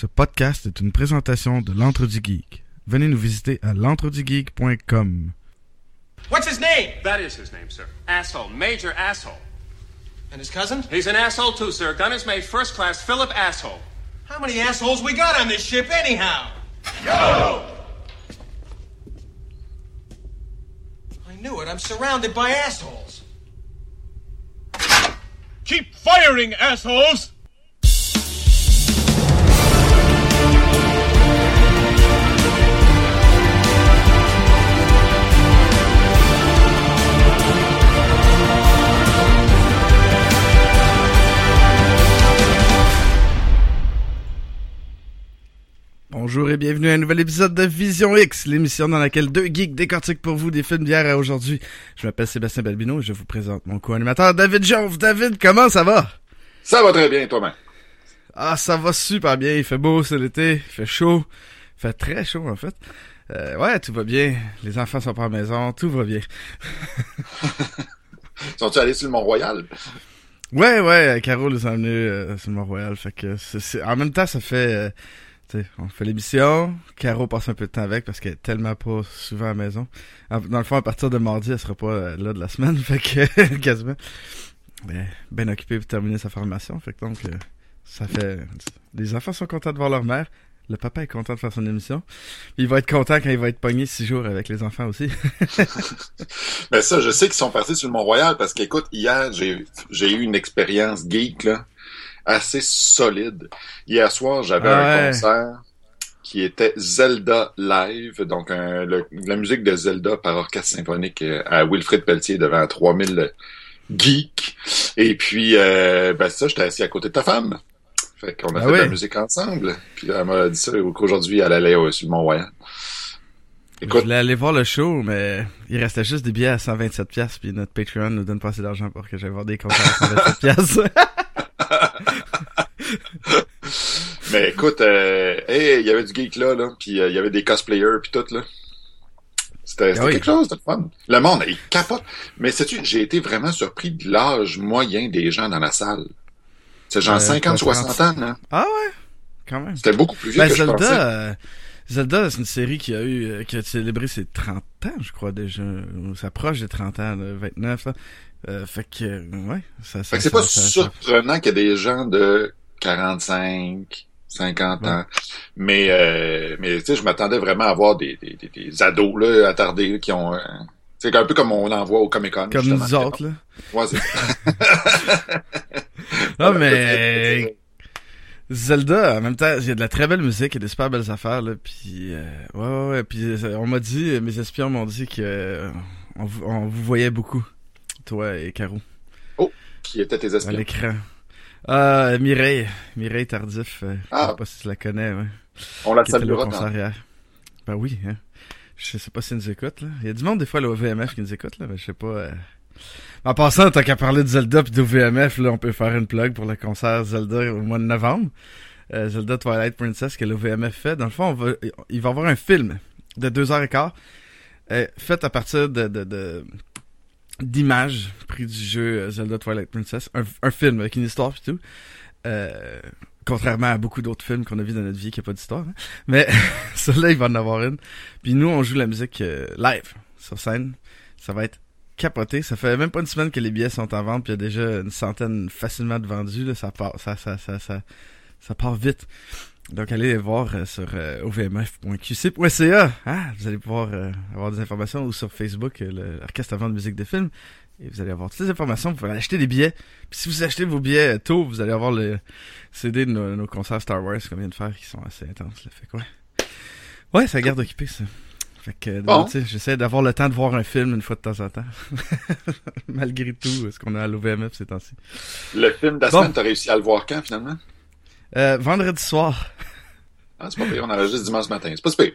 Ce podcast est une présentation de l'Entre du Geek. Venez nous visiter à l'entredugeek.com. What's his name? That is his name, sir. Asshole. Major asshole. And his cousin? He's an asshole too, sir. Gun is made first class Philip Asshole. How many assholes we got on this ship anyhow? Go! I knew it. I'm surrounded by assholes. Keep firing, assholes! Bonjour et bienvenue à un nouvel épisode de Vision X, l'émission dans laquelle deux geeks décortiquent pour vous des films d'hier à aujourd'hui. Je m'appelle Sébastien Balbino et je vous présente mon co-animateur David Jove. David, comment ça va? Ça va très bien, toi-même. Ah, ça va super bien. Il fait beau, c'est l'été. Il fait chaud. Il fait très chaud, en fait. Euh, ouais, tout va bien. Les enfants sont pas à la maison. Tout va bien. Sont-tu allés sur le Mont-Royal? Ouais, ouais. Caro les a emmenés euh, sur le Mont-Royal. Fait que c'est, c'est- en même temps, ça fait... euh, on fait l'émission. Caro passe un peu de temps avec parce qu'elle est tellement pas souvent à la maison. Dans le fond, à partir de mardi, elle sera pas euh, là de la semaine. Fait que, quasiment. Mais, bien occupée pour terminer sa formation. Fait que donc, euh, ça fait... Les enfants sont contents de voir leur mère. Le papa est content de faire son émission. Il va être content quand il va être pogné six jours avec les enfants aussi. Mais ça, je sais qu'ils sont partis sur le Mont-Royal parce qu'écoute, hier, j'ai eu une expérience geek, là, assez solide. Hier soir, j'avais un concert qui était Zelda Live, donc un- le- la musique de Zelda par orchestre symphonique euh, à Wilfrid Pelletier devant 3000 geeks. Et puis, euh, ben ça, j'étais assis à côté de ta femme. Fait qu'on a Ah fait de la musique ensemble. Puis elle m'a dit ça qu'aujourd'hui, elle allait euh, sur le Mont-Royal. Je Écoute, voulais aller voir le show, mais il restait juste des billets à 127 pièces puis notre Patreon nous donne pas assez d'argent pour que j'aille voir des concerts à 127 pièces. Mais écoute, euh, hey, il y avait du geek là, là, puis euh, il y avait des cosplayers puis tout là. C'était Ah oui. quelque chose de fun. Le monde, il capote. Mais sais-tu, j'ai été vraiment surpris de l'âge moyen des gens dans la salle. C'est genre Euh, 50, quoi, 60 ans, là. ah ouais, quand même. C'était beaucoup plus vieux Ben, que je pensais. Zelda, euh, Zelda, c'est une série qui a eu, euh, qui a célébré ses 30 ans, je crois déjà. Ou s'approche des 30 ans, là, 29, là. Euh, fait que, euh, ouais, ça, ça, Fait que c'est pas ça- surprenant qu'il y ait des gens de 45, 50 ans. Mais, euh, mais tu sais, je m'attendais vraiment à voir des, des, des, des ados, là, attardés, là, qui ont... euh, c'est un peu comme on en voit au Comic-Con. Comme justement. nous autres, là. Ouais, c'est ça. Non, mais Zelda, en même temps, il y a de la très belle musique, il y a des super belles affaires, là, puis euh, ouais, ouais, ouais, puis euh, on m'a dit, mes espions m'ont dit que euh, on, on vous voyait beaucoup, toi et Caro, Qui étaient tes à espions. l'écran. Ah, Mireille, Mireille Tardif, Ah. je sais pas si tu la connais, ouais, On la saluera hier. Ben oui, hein. Je sais pas si nous écoute, là. Il y a du monde, des fois, à l'OVMF qui nous écoute, là, mais je sais pas... euh. En passant, tant qu'à parler de Zelda pis d'OVMF, là, on peut faire une plug pour le concert Zelda au mois de novembre. Euh, Zelda Twilight Princess que l'OVMF fait. Dans le fond, on va, il va y avoir un film de deux heures et quart euh, fait à partir de, de, de- d'images pris du jeu euh, Zelda Twilight Princess. Un, un film avec une histoire pis tout. Euh, contrairement à beaucoup d'autres films qu'on a vus dans notre vie qui a pas d'histoire. hein. Mais celui-là, il va en avoir une. Puis nous, on joue la musique euh, live sur scène. Ça va être capoté. Ça fait même pas une semaine que les billets sont en vente, puis il y a déjà une centaine facilement de vendus. Là. Ça part, ça, ça, ça, ça, ça part vite. Donc allez voir euh, sur euh, ovmf.qc.ca. Ah, vous allez pouvoir euh, avoir des informations ou sur Facebook, euh, l'orchestre avant de musique de film. Et vous allez avoir toutes les informations. Vous pouvez acheter des billets. Puis si vous achetez vos billets euh, tôt, vous allez avoir le CD de nos, nos concerts Star Wars qu'on vient de faire qui sont assez intenses. Là. Fait que ouais. Ouais, ça garde occupé ça. Fait que Bon. j'essaie d'avoir le temps de voir un film une fois de temps en temps. Malgré tout, ce qu'on a à l'OVMF ces temps-ci. Le film de la Bon. semaine, t'as réussi à le voir quand, finalement? Euh, vendredi soir. Ah, c'est pas pire, on enregistre dimanche matin. C'est pas super.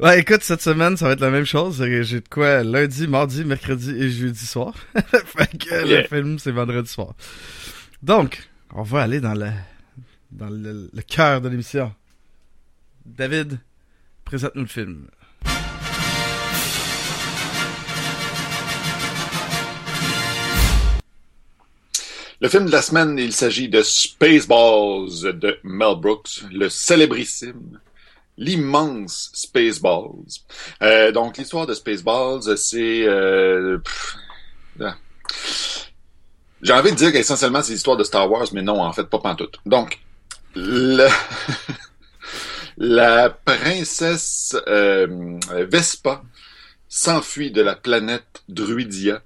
Ouais, écoute, cette semaine, ça va être la même chose. J'ai de quoi lundi, mardi, mercredi et jeudi soir. fait que le film, c'est vendredi soir. Donc, on va aller dans le dans le, le cœur de l'émission. David, présente-nous le film. Le film de la semaine, il s'agit de Spaceballs de Mel Brooks, le célébrissime, l'immense Spaceballs. Euh, donc, l'histoire de Spaceballs, c'est... Euh, ah. J'ai envie de dire qu'essentiellement, c'est l'histoire de Star Wars, mais non, en fait, pas pantoute. Donc, le... la princesse euh, Vespa s'enfuit de la planète Druidia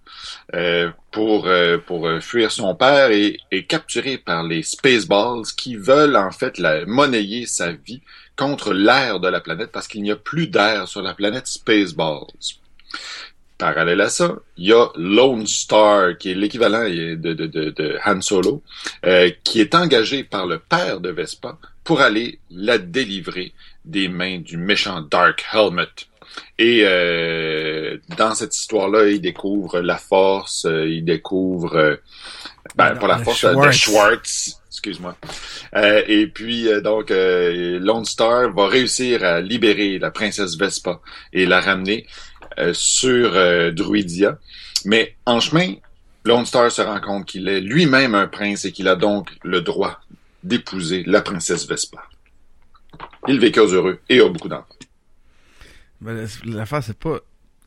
euh, pour euh, pour euh, fuir son père et est capturée par les Spaceballs qui veulent en fait la monnayer sa vie contre l'air de la planète parce qu'il n'y a plus d'air sur la planète Spaceballs. Parallèle à ça, il y a Lone Star, qui est l'équivalent de, de, Han Solo, euh, qui est engagé par le père de Vespa pour aller la délivrer des mains du méchant Dark Helmet. Et euh, dans cette histoire-là, il découvre la force, euh, il découvre, euh, ben, Non, pas la force, euh, de Schwartz. Schwartz, excuse-moi. Euh, et puis, euh, donc, euh, Lone Star va réussir à libérer la princesse Vespa et la ramener euh, sur euh, Druidia. Mais en chemin, Lone Star se rend compte qu'il est lui-même un prince et qu'il a donc le droit d'épouser la princesse Vespa. Il vécut heureux et a beaucoup d'enfants. Ben, la- l'affaire, c'est pas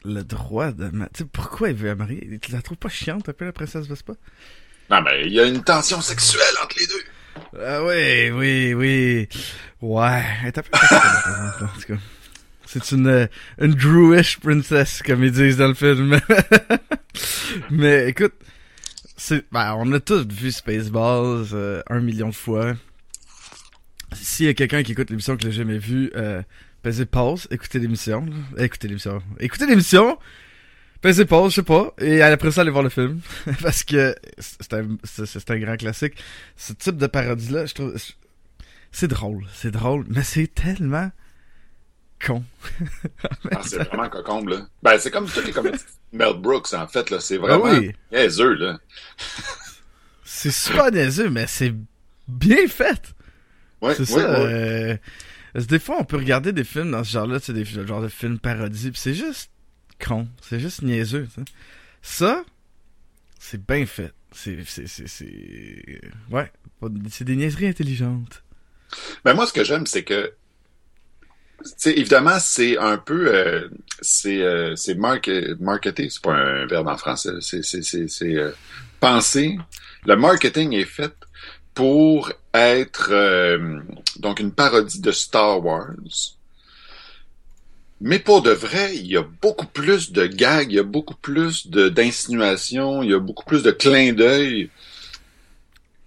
le droit de... Tu sais, pourquoi il veut la marier? Tu la trouves pas chiante, un peu, la princesse Vespa? Non, mais il y a une tension sexuelle entre les deux. Ah oui, oui, oui. Ouais, elle est un peu... en tout cas. C'est une, euh, une Druish princess, comme ils disent dans le film. Mais écoute, c'est, ben, on a tous vu Spaceballs euh, un million de fois. S'il y a quelqu'un qui écoute l'émission que j'ai jamais vue, euh, pesez pause, écoutez l'émission. Écoutez l'émission. Écoutez l'émission, pesez pause, je sais pas, et après ça, allez voir le film. Parce que c'est un, c'est, un grand classique. Ce type de parodie-là, je trouve... C'est drôle, c'est drôle, mais c'est tellement con. Ah, c'est vraiment cocombe, là. Ben, c'est comme toutes les comédies Mel Brooks, en fait, là. C'est vraiment Ah oui. niaiseux, là. C'est super niaiseux, mais c'est bien fait. Ouais, C'est ouais, ça. ouais. euh, parce que des fois, on peut regarder des films dans ce genre-là, sais, des genres de films parodies, pis c'est juste con. C'est juste niaiseux, tu sais. Ça, c'est bien fait. C'est, c'est, c'est, c'est... Ouais. C'est des niaiseries intelligentes. Ben, moi, ce que j'aime, c'est que, tu sais, évidemment, c'est un peu, euh, c'est, euh, c'est marke- marketé, c'est pas un verbe en français, c'est, c'est, c'est, c'est euh, penser. Le marketing est fait pour être, euh, donc, une parodie de Star Wars. Mais pour de vrai, il y a beaucoup plus de gags, il y a beaucoup plus d'insinuations, il y a beaucoup plus de clins d'œil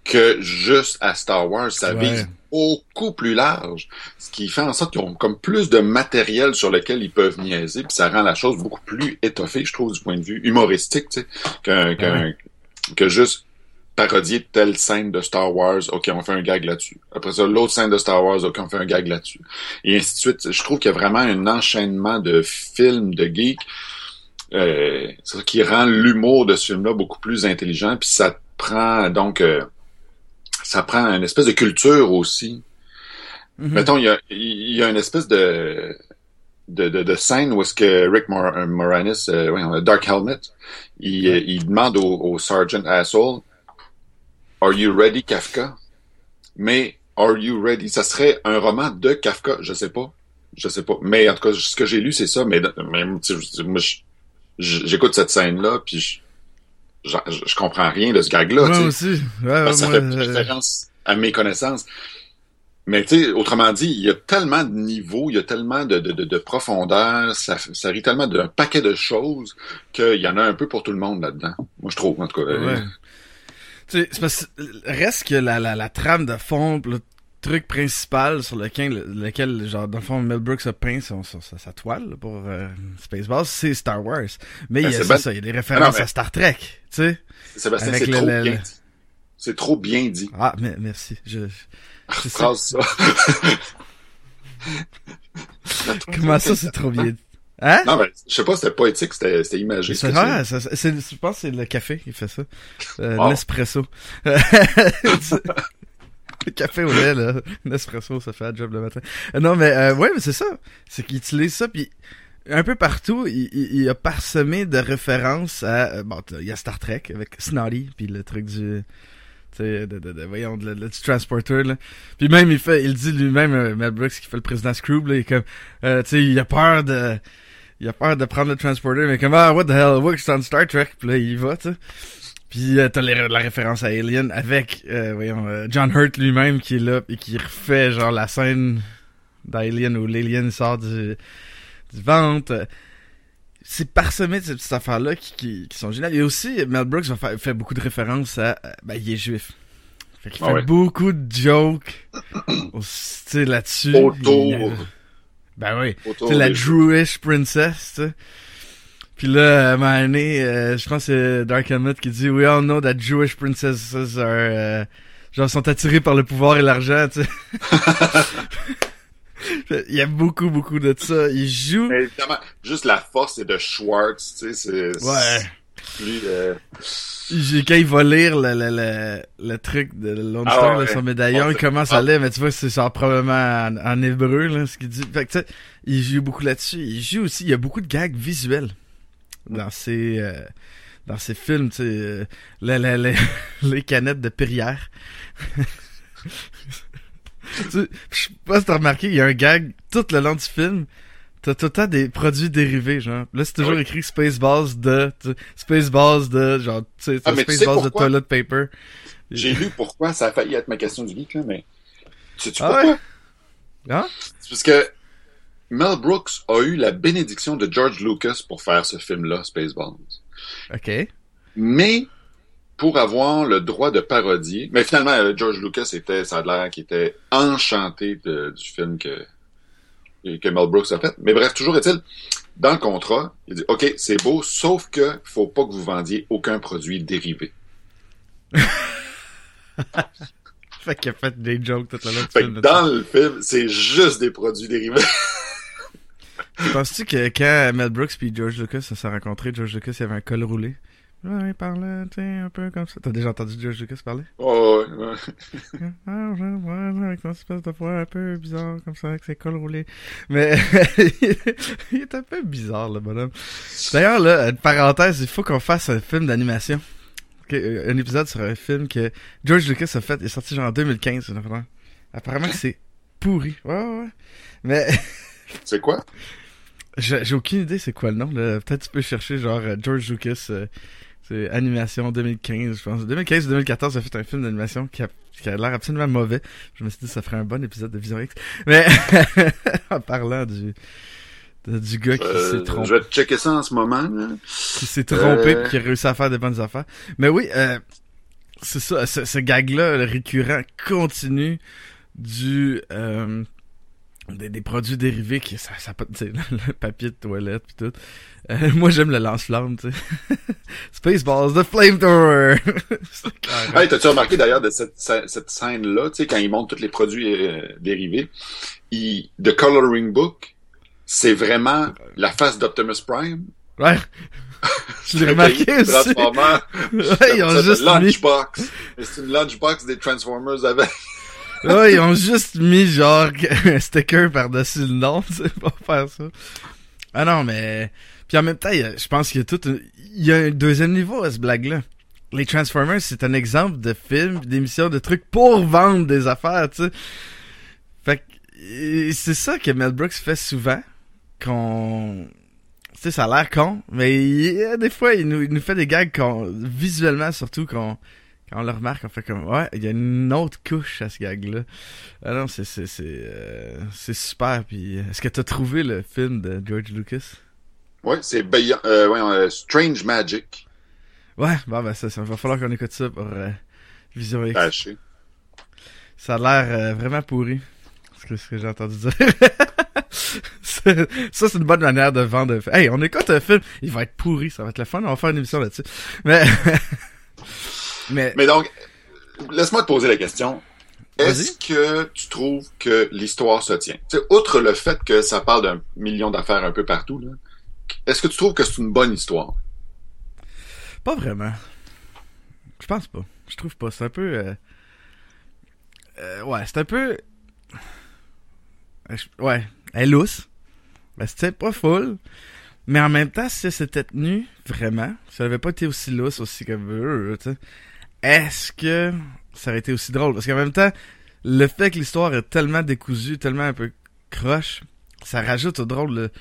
que juste à Star Wars. Ça Ouais. vise beaucoup plus large, ce qui fait en sorte qu'ils ont comme plus de matériel sur lequel ils peuvent niaiser, puis ça rend la chose beaucoup plus étoffée, je trouve, du point de vue humoristique, tu sais, qu'un, qu'un- que juste parodier telle scène de Star Wars, ok, on fait un gag là-dessus. Après ça, l'autre scène de Star Wars, ok, on fait un gag là-dessus. Et ainsi de suite. Je trouve qu'il y a vraiment un enchaînement de films, de geeks, euh, qui rend l'humour de ce film-là beaucoup plus intelligent, puis ça prend donc euh, ça prend une espèce de culture aussi. Mhm. Mettons, il y a, y a une espèce de de, de, de scène où est-ce que Rick Mor euh, Moranis, euh, a Dark Helmet, il, il demande au, au Sergeant Asshole, Are you ready, Kafka? Mais Are you ready? Ça serait un roman de Kafka, je sais pas. Je sais pas. Mais en tout cas, ce que j'ai lu, c'est ça. Mais, je- j'écoute cette scène-là, puis je, je, je comprends rien de ce gag-là. Moi aussi. Ouais, ouais, ça moi, fait euh, référence à mes connaissances. Mais tu sais, autrement dit, il y a tellement de niveaux, il y a tellement de, de, de, de profondeur, ça, ça rit tellement d'un paquet de choses qu'il y en a un peu pour tout le monde là-dedans. Moi, je trouve, en tout cas. Ouais. Tu sais, c'est parce que reste que la, la, la trame de fond, le truc principal sur lequel, lequel genre, dans le fond, Mel Brooks a peint son, son- sa, sa toile pour euh, Spaceballs, c'est Star Wars. Mais Ben, il y a ben- ça, il y a des références mais- à Star Trek, tu sais. Sébastien, c'est le- trop le- bien dit. C'est trop bien dit. Ah, mais merci. Je, je Phrase ça. Comment ça, c'est trop bien. Hein? non, mais je sais pas, c'était poétique, c'était c'était imagé. C'est ça- c'est- je pense que c'est le café qui fait ça. Euh, Wow. Nespresso. le café au lait, là. Nespresso, ça fait un job le matin. Euh, non, mais euh, ouais, mais c'est ça. C'est qu'il utilise ça, puis un peu partout, il, il, il a parsemé de références à... euh, bon, il y a Star Trek avec Snotty, puis le truc du... de, de, de, voyons, de, du transporter, là. Puis même, il fait, il dit lui-même, euh, Mel Brooks, qui fait le président Scrooge, là, il est comme, euh, tu sais, il a peur de, il a peur de prendre le transporter, mais comme, ah, what the hell, works on Star Trek, puis là, il y va, tu sais. Puis euh, t'as la référence à Alien avec, euh, voyons, euh, John Hurt lui-même qui est là, et qui refait, genre, la scène d'Alien où l'alien sort du, du ventre. C'est parsemé de ces petites affaires-là qui, qui, qui sont géniales. Et aussi, Mel Brooks va faire, fait beaucoup de références à... Ben, il est juif. Fait qu'il Ah fait ouais. beaucoup de jokes au là-dessus. Autour. Il- Ben oui. C'est la Jewish princess, tu sais. Puis là, à un moment donné, euh, je pense que c'est Dark Helmet qui dit « We all know that Jewish princesses are... euh, genre, sont attirées par le pouvoir et l'argent, tu sais. Il y a beaucoup, beaucoup de ça. Il joue... Mais évidemment, juste la force est de Schwartz, tu sais, c'est Ouais. Plus... euh, J'ai- Quand il va lire le, le, le, le truc de Lone Ah ouais. son médaillon, il commence ah. à lire, mais tu vois, c'est genre probablement en, en hébreu, là, ce qu'il dit. Fait que, tu sais, il joue beaucoup là-dessus. Il joue aussi, il y a beaucoup de gags visuels dans ses, euh, dans ses films, tu sais, euh, les, les, les, les canettes de Perrière. Tu sais, Je sais pas si t'as remarqué, il y a un gag tout le long du film. T'as tout le temps des produits dérivés, genre. Là, c'est toujours Oui. écrit Spaceballs de, Spaceballs de, genre, tu sais, Ah, Spaceballs de toilet paper. J'ai lu pourquoi, ça a failli être ma question du geek, là, mais... Sais-tu Ah pourquoi? ouais? Hein? C'est parce que Mel Brooks a eu la bénédiction de George Lucas pour faire ce film-là, Spaceballs. Ok. Mais pour avoir le droit de parodier, mais finalement euh, George Lucas était, ça a l'air qu'il était enchanté de- du film que que Mel Brooks a fait. Mais bref, toujours est-il, dans le contrat, il dit OK, c'est beau, sauf que faut pas que vous vendiez aucun produit dérivé. Fait qu'il a fait des jokes tout le long du Fait que dans le film, c'est juste des produits dérivés. Penses-tu que quand Mel Brooks puis George Lucas se sont rencontrés, George Lucas il avait un col roulé? Il parlait, tu sais, un peu comme ça. T'as déjà entendu George Lucas parler? Oh, ouais, ouais. Ah, ouais, ouais, avec son espèce de voix un peu bizarre, comme ça, avec ses cols roulés. Mais, il est un peu bizarre, le bonhomme. D'ailleurs, là, une parenthèse, il faut qu'on fasse un film d'animation. Euh, Un épisode sur un film que George Lucas a fait, il est sorti genre en 2015, une affaire. Apparemment que c'est pourri. Ouais, ouais, ouais. Mais, C'est quoi? j'ai aucune idée c'est quoi le nom, là. Peut-être tu peux chercher genre euh, George Lucas, euh, c'est animation 2015, je pense. 2015 ou 2014, il a fait un film d'animation qui a, qui a l'air absolument mauvais. Je me suis dit ça ferait un bon épisode de Vision X. Mais, en parlant du, de- du gars qui Euh, s'est trompé je vais te checker ça en ce moment. Là. qui s'est trompé Euh. pis qui a réussi à faire des bonnes affaires. Mais oui, euh, c'est ça, ce, ce gag-là, le récurrent, continu du euh, des, des produits dérivés qui ça, ça sais, le papier de toilette pis tout. Euh, moi j'aime le lance-flamme, tu sais. Spaceballs, the flamethrower. Hey, t'as-tu remarqué d'ailleurs de cette, cette scène-là, tu sais, quand ils montrent tous les produits euh, dérivés, il, The Coloring Book, c'est vraiment la face d'Optimus Prime. ouais. Je l'ai remarqué aussi. Transformers. Ouais, ils ont juste mis, lunchbox. Et C'est une lunchbox des Transformers avec. ouais, ils ont juste mis genre un sticker par-dessus le nom, tu sais, pour faire ça. Ah non, mais puis en même temps, je pense qu'il y a tout il y a un deuxième niveau à ce blague-là. Les Transformers, c'est un exemple de film, d'émission, de trucs pour vendre des affaires, tu sais. Fait que c'est ça que Mel Brooks fait souvent, qu'on tu sais, ça a l'air con, mais il, a des fois, il nous, il nous fait des gags qu'on, visuellement surtout, qu'on, quand on le remarque, on fait comme, ouais, il y a une autre couche à ce gag-là. Ah non, c'est, c'est, c'est, euh, super. Puis, est-ce que t'as trouvé le film de George Lucas? Ouais, c'est Beyond- euh, euh, Strange Magic. Ouais, bon, ben, ça, ça va falloir qu'on écoute ça pour euh, Vision X. Ça a l'air euh, vraiment pourri. Ce que, j'ai entendu dire. Ça, c'est une bonne manière de vendre. Hey, on écoute un film, il va être pourri, ça va être le fun, on va faire une émission là-dessus. Mais, mais, Mais donc, laisse-moi te poser la question. Est-ce que tu trouves que l'histoire se tient? Tu sais, outre le fait que ça parle d'un million d'affaires un peu partout, là, est-ce que tu trouves que c'est une bonne histoire? Pas vraiment. Je pense pas. Je trouve pas. C'est un peu. euh, euh, ouais, c'est un peu. Euh, Ouais, elle est lousse. C'était pas full. Mais en même temps, si c'était tenu, vraiment, si ça avait pas été aussi lousse, aussi comme. Est-ce que ça aurait été aussi drôle? Parce qu'en même temps, le fait que l'histoire est tellement décousue, tellement un peu croche, ça rajoute au drôle le,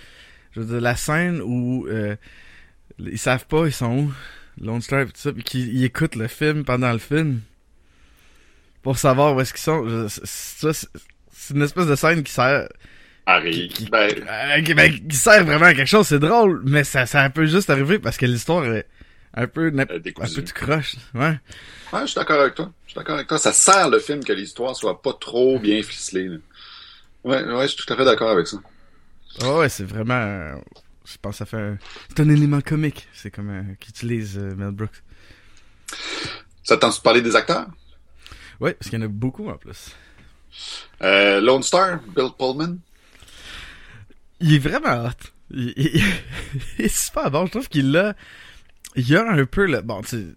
je veux dire, la scène où euh, ils savent pas ils sont où, Lone Star et tout ça, puis qu'ils ils écoutent le film pendant le film pour savoir où est-ce qu'ils sont. Je- c'est- ça, c'est c'est une espèce de scène qui sert Harry. qui- Ben, euh, qui, ben, qui sert vraiment à quelque chose, c'est drôle, mais ça, ça peut juste arriver parce que l'histoire est un peu, Euh, un peu de croche. Ouais. ouais, je suis d'accord avec toi. Je suis d'accord avec toi. Ça sert le film que l'histoire soit pas trop bien ficelée. là. Ouais, ouais, je suis tout à fait d'accord avec ça. Ouais, ouais, c'est vraiment, je pense que ça fait un, c'est un élément comique. C'est comme, euh, qu'utilise euh, Mel Brooks. Ça tente de parler des acteurs? Ouais, parce qu'il y en a beaucoup en plus. Euh, Lone Star, Bill Pullman. Il est vraiment hot. Il, il- il est super bon. Je trouve qu'il a, il a un peu le, bon, tu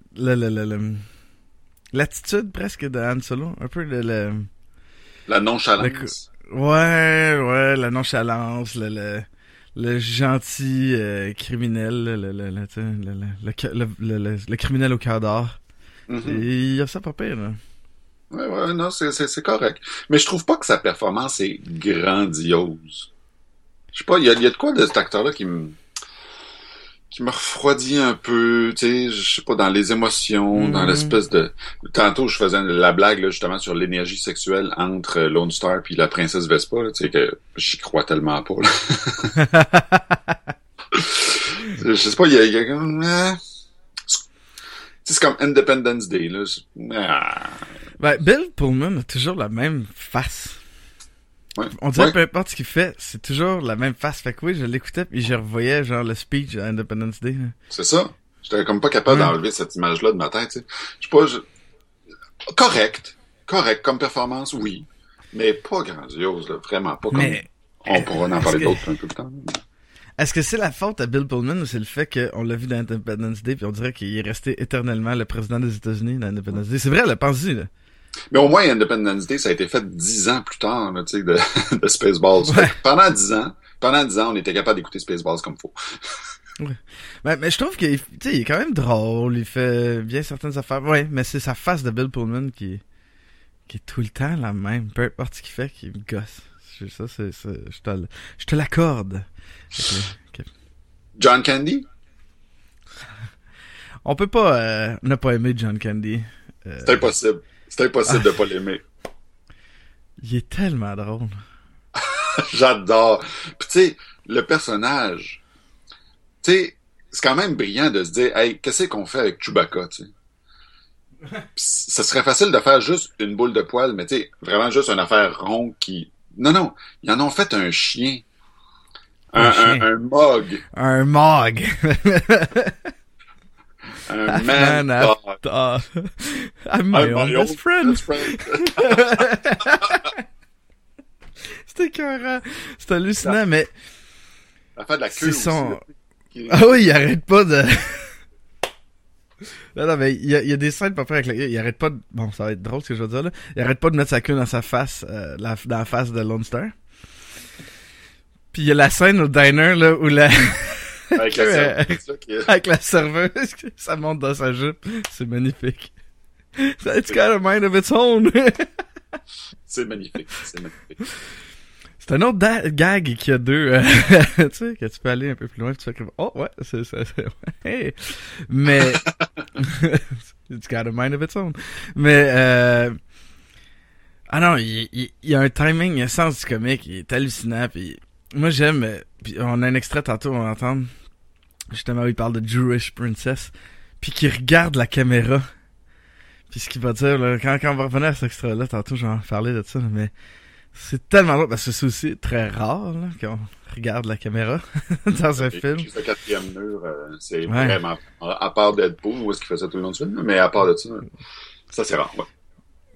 l'attitude presque de Han Solo. Un peu le, le, La nonchalance. Ouais, ouais, la nonchalance, le, le, le gentil euh, criminel, le, le, criminel au cœur d'or. Et Il a ça pas pire, là. Ouais, ouais, non, c'est, c'est, c'est correct. Mais je trouve pas que sa performance est grandiose. Je sais pas, il y y a de quoi de cet acteur-là qui me, qui me refroidit un peu, tu sais, je sais pas, dans les émotions, dans Mhm. l'espèce de... Tantôt, je faisais la blague, là, justement, sur l'énergie sexuelle entre Lone Star puis la princesse Vespa, tu sais, que j'y crois tellement pas, là. je sais pas, il y a, y a comme... euh, c'est- comme Independence Day, là. Ah. Ben, Bill Pullman a toujours la même face. Ouais. On dirait Ouais. peu importe ce qu'il fait, c'est toujours la même face. Fait que oui, je l'écoutais puis je revoyais genre le speech à Independence Day. C'est ça. J'étais comme pas capable Ouais. d'enlever cette image-là de ma tête. tu sais. Je sais pas. je- Correct. Correct comme performance, oui. Mais pas grandiose, là. Vraiment pas comme. Mais On pourra en parler que- d'autres un peu plus tard. est-ce que c'est la faute à Bill Pullman ou c'est le fait qu'on l'a vu dans Independence Day puis on dirait qu'il est resté éternellement le président des États-Unis dans Independence Day? C'est vrai, là, pense-y, là. Mais au moins, Independence Day, ça a été fait dix ans plus tard, là, tu sais, de, de Spaceballs. Ouais. Pendant dix ans, pendant dix ans, on était capable d'écouter Spaceballs comme faut. Mais, mais je trouve qu'il est quand même drôle, il fait bien certaines affaires. Ouais, mais c'est sa face de Bill Pullman qui, qui est tout le temps la même, peu importe ce qu'il fait, qui me gosse. Ça, c'est, je te, je te l'accorde. John Candy? On peut pas euh, ne pas aimer John Candy. Euh, C'est impossible. C'est impossible Ah. de pas l'aimer. il est tellement drôle. J'adore. Puis tu sais, le personnage, tu sais, c'est quand même brillant de se dire, hey, qu'est-ce qu'on fait avec Chewbacca, tu sais? Ce serait facile de faire juste une boule de poil, mais tu sais, vraiment juste une affaire ronde qui... Non, non, ils en ont fait un chien. Un, Un un, chien. un mog. Un mog. Man, Man after- Ah. I'm my I'm own my best own friend. best friend. C'était écœurant. C'est hallucinant, mais L'affaire de la queue aussi, son... qui- Ah oui, il arrête pas de... non, non, mais il y a, y a des scènes près avec la... Il arrête pas de... Bon, ça va être drôle ce que je veux dire là. Il arrête pas de mettre sa queue dans sa face, euh, la, dans la face de Lone Star. Puis il y a la scène au diner là où la... Avec la queue, euh, avec la serveuse, ça monte dans sa jupe. C'est magnifique. It's got a mind of its own. C'est magnifique, c'est magnifique. C'est un autre gag qui a deux, euh, tu sais, que tu peux aller un peu plus loin, tu fais comme, oh ouais, c'est ça, c'est, hey. Mais, it's got a mind of its own. Mais, euh, ah non, il, il, il y a un timing, il y a un sens du comique, il est hallucinant, puis moi j'aime, euh, puis on a un extrait tantôt, on va entendre, justement où il parle de Jewish Princess, puis qui regarde la caméra, puis ce qu'il va dire, là, quand, quand on va revenir à cet extrait-là, tantôt je vais en parler de ça, mais c'est tellement drôle parce que c'est aussi très rare là, qu'on regarde la caméra dans un film. puis, Le quatrième mur, euh, c'est Ouais. vraiment... À part Deadpool, où est-ce qu'il fait ça tout le long du film, mais à part de ça, ça c'est rare, ouais.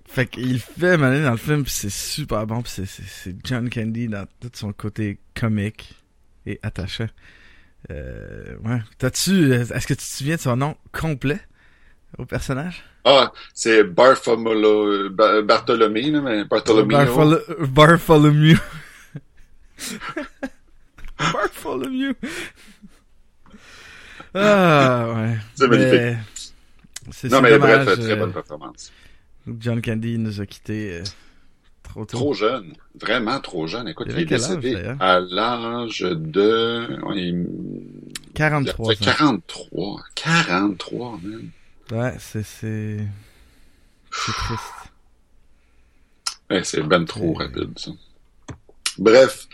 Fait qu'il fait mener dans le film pis c'est super bon pis c'est, c'est, c'est John Candy dans tout son côté comique et attachant. Euh, ouais. T'as-tu, est-ce que tu te souviens de son nom complet au personnage? Ah, c'est Bartholomew, Bar- Bartholomew, mais Bartholomew. Bartholo- Bartholomew. Bartholomew. Ah, ouais. C'est magnifique. Mais Non, mais dommage, bref, très euh, bonne performance. John Candy nous a quittés euh, trop tôt. Trop jeune. Vraiment trop jeune. Écoute, Il il, est âge, décédé d'ailleurs? à l'âge de... il- 43 il a- ans. 43. 43, man. Ouais, c'est c'est triste. Ouais, c'est ben trop rapide, ça. Bref.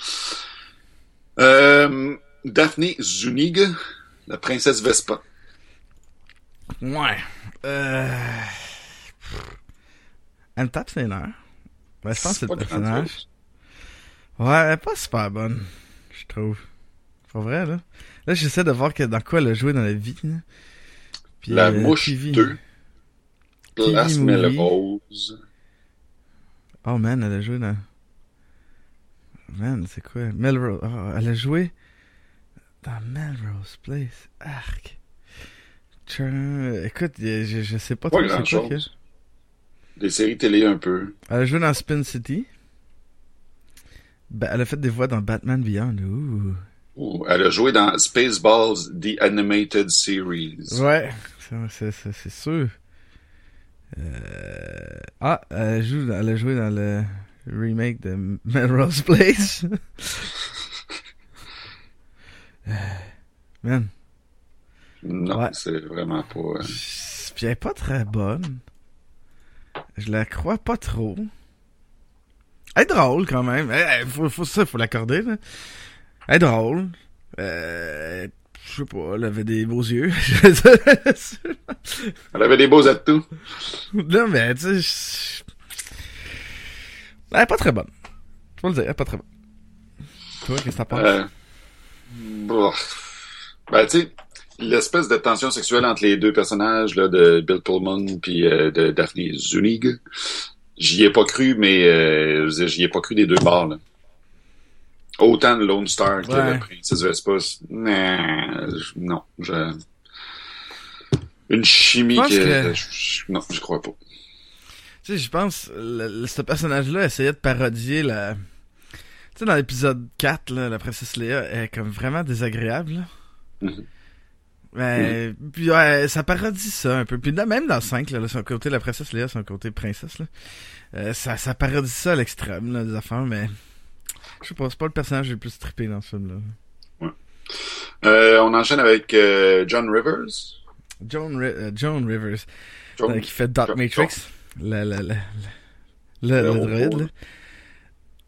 Euh, Daphne Zunig, la princesse Vespa. Ouais. Euh... Elle me tape ses nerfs. Ouais, je pense que c'est pas le personnage. Ouais, elle est pas super bonne, je trouve. Pas vrai, là. Là, j'essaie de voir que dans quoi elle a joué dans la vie. Là. Puis, La euh, mouche TV. 2. Place. Melrose. Oh man, elle a joué dans. Man, c'est quoi? Melrose. Oh, elle a joué dans Melrose Place. Arc. Écoute, je, je, sais pas trop c'est quoi. Des séries télé un peu. Elle a joué dans Spin City. Ben, elle a fait des voix dans Batman Beyond. Ouh. Ouh, elle a joué dans Spaceballs, The Animated Series. Ouais, c'est- sûr. Euh... Ah, elle, joue, elle a joué dans le remake de Melrose Place. Euh, Man, Non, Ouais. c'est vraiment pas... euh, puis elle est pas très bonne. Je la crois pas trop. Elle est drôle quand même. Elle, elle- faut, faut, ça, faut l'accorder. Elle est drôle. Euh, je sais pas, elle avait des beaux yeux. Elle avait des beaux atouts. Non, mais tu sais. je- Elle est pas très bonne. Faut le dire, elle est pas très bonne. Toi, qu'est-ce que t'en penses? Euh. Ben, tu sais, l'espèce de tension sexuelle entre les deux personnages là, de Bill Pullman puis euh, de Daphne Zunig, j'y ai pas cru, mais euh, j'y ai pas cru des deux bords. Là. Autant Lone Star que Ouais. la princesse Vespa, nah, non, je... Une chimie que... que- je- non, je crois pas. Tu sais, je pense, le, le- ce personnage-là essayait de parodier la. Tu sais, dans l'épisode 4, là, la princesse Léa est comme vraiment désagréable. là. Ouais, Puis ouais, ça parodie ça un peu. Puis là, même dans le 5, là, son côté la princesse Léa, son côté princesse, là, euh, ça, ça parodie ça à l'extrême, là, des affaires, mais. Je sais pas, c'est pas le personnage le plus trippé dans ce film-là. Euh, on enchaîne avec euh, John Rivers. Joan, Ri- euh, Rivers. John- Euh, qui fait Dark John- Matrix. Le, le, le, le, le, Le le robot, droïde, là. là.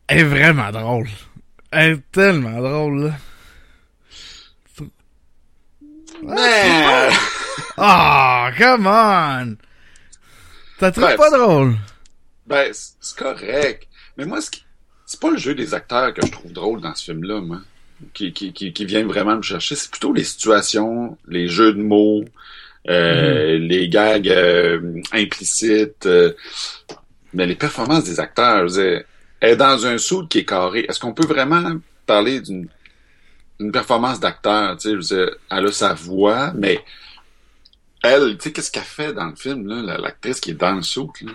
Elle est vraiment drôle. Elle est tellement drôle, là. Mais... Ah, come on! Ça trouve pas drôle? Ben, c'est correct. Mais moi, c'est pas le jeu des acteurs que je trouve drôle dans ce film-là, moi. Qui, qui, qui, qui vient vraiment me chercher. C'est plutôt les situations, les jeux de mots, euh, les gags euh, implicites. euh, mais les performances des acteurs, je veux dire, est dans un saut qui est carré. Est-ce qu'on peut vraiment parler d'une d'une performance d'acteur? Tu sais, elle a sa voix, mais elle, tu sais, qu'est-ce qu'elle fait dans le film, là, la- l'actrice qui est dans le saut, là?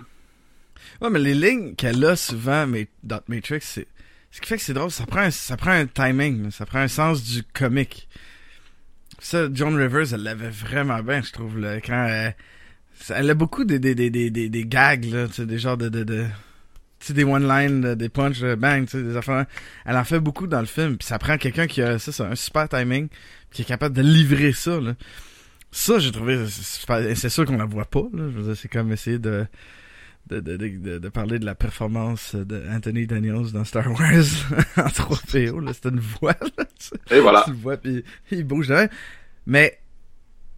Ouais, mais les lignes qu'elle a souvent, mais dans Matrix, c'est, ce qui fait que c'est drôle, ça prend un, ça prend un timing, ça prend un sens du comique. Ça, Joan Rivers, elle l'avait vraiment bien, je trouve, là, quand elle, ça- elle a beaucoup des, des, des, des, des, gags, là, tu sais, des genres de, de, de des one-line, euh, des punch, euh, bang, des affaires. Elle en fait beaucoup dans le film, puis ça prend quelqu'un qui a, ça, c'est un super timing, qui est capable de livrer ça, là. Ça, j'ai trouvé, c'est sûr qu'on la voit pas, là, je veux dire, c'est comme essayer de, de, de, de, de- de parler de la performance de Anthony Daniels dans Star Wars en 3PO, là, c'était une voix, là. Et voilà. Tu le vois, puis il bouge même. Mais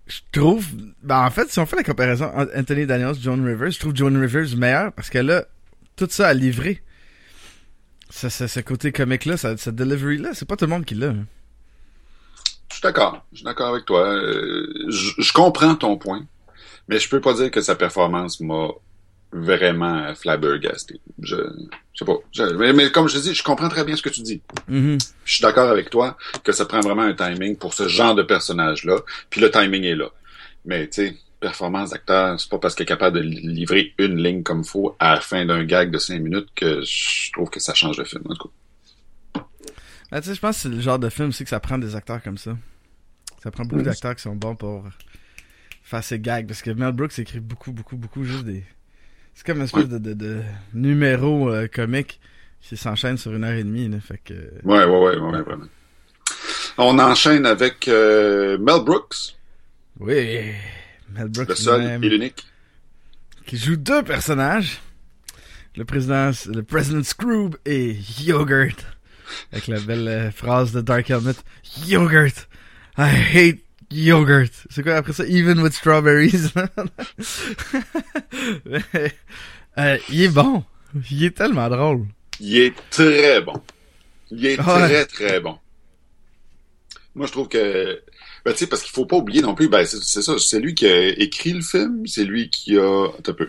je trouve, ben en fait, si on fait la comparaison entre Anthony Daniels, Joan Rivers, je trouve Joan Rivers meilleur parce qu'elle a tout ça à livrer. Ce, ce, ce côté comique-là, ce, ce delivery-là, c'est pas tout le monde qui l'a. hein. Je suis d'accord. Je suis d'accord avec toi. Euh, je, je comprends ton point, mais je peux pas dire que sa performance m'a vraiment flabbergasté. Je, je sais pas. Je- mais, mais comme je te dis, je comprends très bien ce que tu dis. Mhm. Je suis d'accord avec toi que ça prend vraiment un timing pour ce genre de personnage-là, puis le timing est là. Mais tu sais, performance d'acteur, c'est pas parce qu'il est capable de li- livrer une ligne comme faut à la fin d'un gag de cinq minutes que je trouve que ça change le film. En tout cas. Ben, tu sais, je pense que c'est le genre de film aussi que ça prend des acteurs comme ça. Ça prend beaucoup Mhm. d'acteurs qui sont bons pour faire ces gags. Parce que Mel Brooks écrit beaucoup, beaucoup, beaucoup juste des. C'est comme une espèce de, de, de numéro euh, comique qui s'enchaîne sur une heure et demie. Là, fait que... Ouais, ouais, ouais, ouais, vraiment. On enchaîne avec euh, Mel Brooks, Oui, Mel Brooks le seul et l'unique. qui joue deux personnages. Le président, le président Scroob et Yogurt. Avec la belle euh, phrase de Dark Helmet. Yogurt. I hate yogurt. C'est quoi après ça? Even with strawberries. Euh, il est bon. Il est tellement drôle. Il est très bon. Il est Ouais. très, très bon. Moi, je trouve que... Ben, tu sais, parce qu'il faut pas oublier non plus, ben, c'est ça, c'est lui qui a écrit le film, c'est lui qui a... Attends un peu.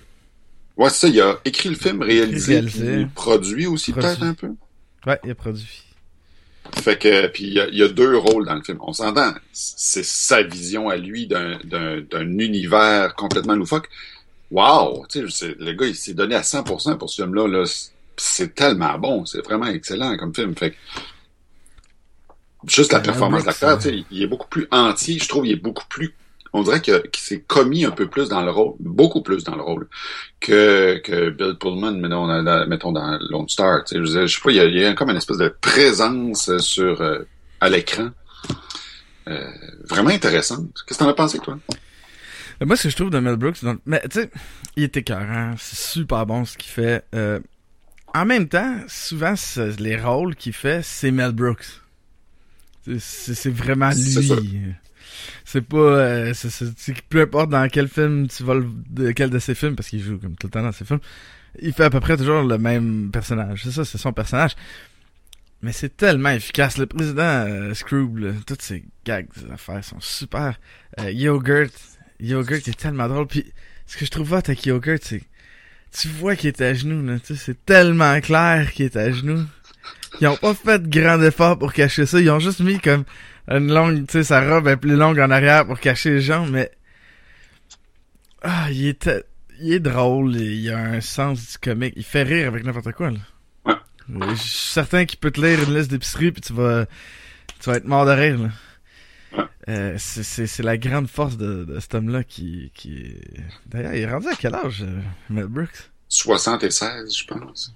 Ouais, c'est ça, il a écrit le film, réalisé, puis produit aussi peut-être un peu? Ouais, il a produit. Fait que, puis il y, a- il y a deux rôles dans le film. On s'entend, c'est sa vision à lui d'un d'un- d'un univers complètement loufoque. Wow! Tu sais, c'est- le gars, il s'est donné à 100% pour ce film-là. Là. C'est tellement bon. C'est vraiment excellent comme film. Fait que, juste la Ouais, performance de l'acteur, il est beaucoup plus entier. Je trouve il est beaucoup plus... On dirait que- qu'il s'est commis un peu plus dans le rôle, beaucoup plus dans le rôle, que, que Bill Pullman, mettons, dans, la- mettons, dans Lone Star. Tu sais, je, je sais pas, il y, a, il y a comme une espèce de présence euh, sur euh, à l'écran. Euh, vraiment intéressante. Qu'est-ce que t'en as pensé, toi? Mais Moi, ce que je trouve de Mel Brooks, donc- mais tu sais, il est écœurant, c'est super bon ce qu'il fait. Euh, en même temps, souvent, les rôles qu'il fait, c'est Mel Brooks. C'est- vraiment lui. C'est pas... euh, c'est- c'est- c'est que peu importe dans quel film tu vas... le- de quel de ses films, parce qu'il joue comme tout le temps dans ses films, il fait à peu près toujours le même personnage. C'est ça, c'est son personnage. Mais c'est tellement efficace. Le président euh, Scrooge, là, toutes ses gags, ses affaires sont super. Euh, Yogurt, Yogurt est tellement drôle. Puis ce que je trouve hot avec Yogurt, c'est tu vois qu'il est à genoux. Là, tu sais, c'est tellement clair qu'il est à genoux. Ils ont pas fait de grand effort pour cacher ça. Ils ont juste mis comme une longue, tu sais, sa robe est plus longue en arrière pour cacher les jambes, mais ah, il est, il est drôle. et Il a un sens du comique. Il fait rire avec n'importe quoi. Là. Ouais. Je suis certain qu'il peut te lire une liste d'épicerie puis tu vas, tu vas être mort de rire. Là. Ouais. Euh, c'est la grande force de, de cet homme-là qui, qui... D'ailleurs, il est rendu à quel âge, euh, Mel Brooks? 76, je pense.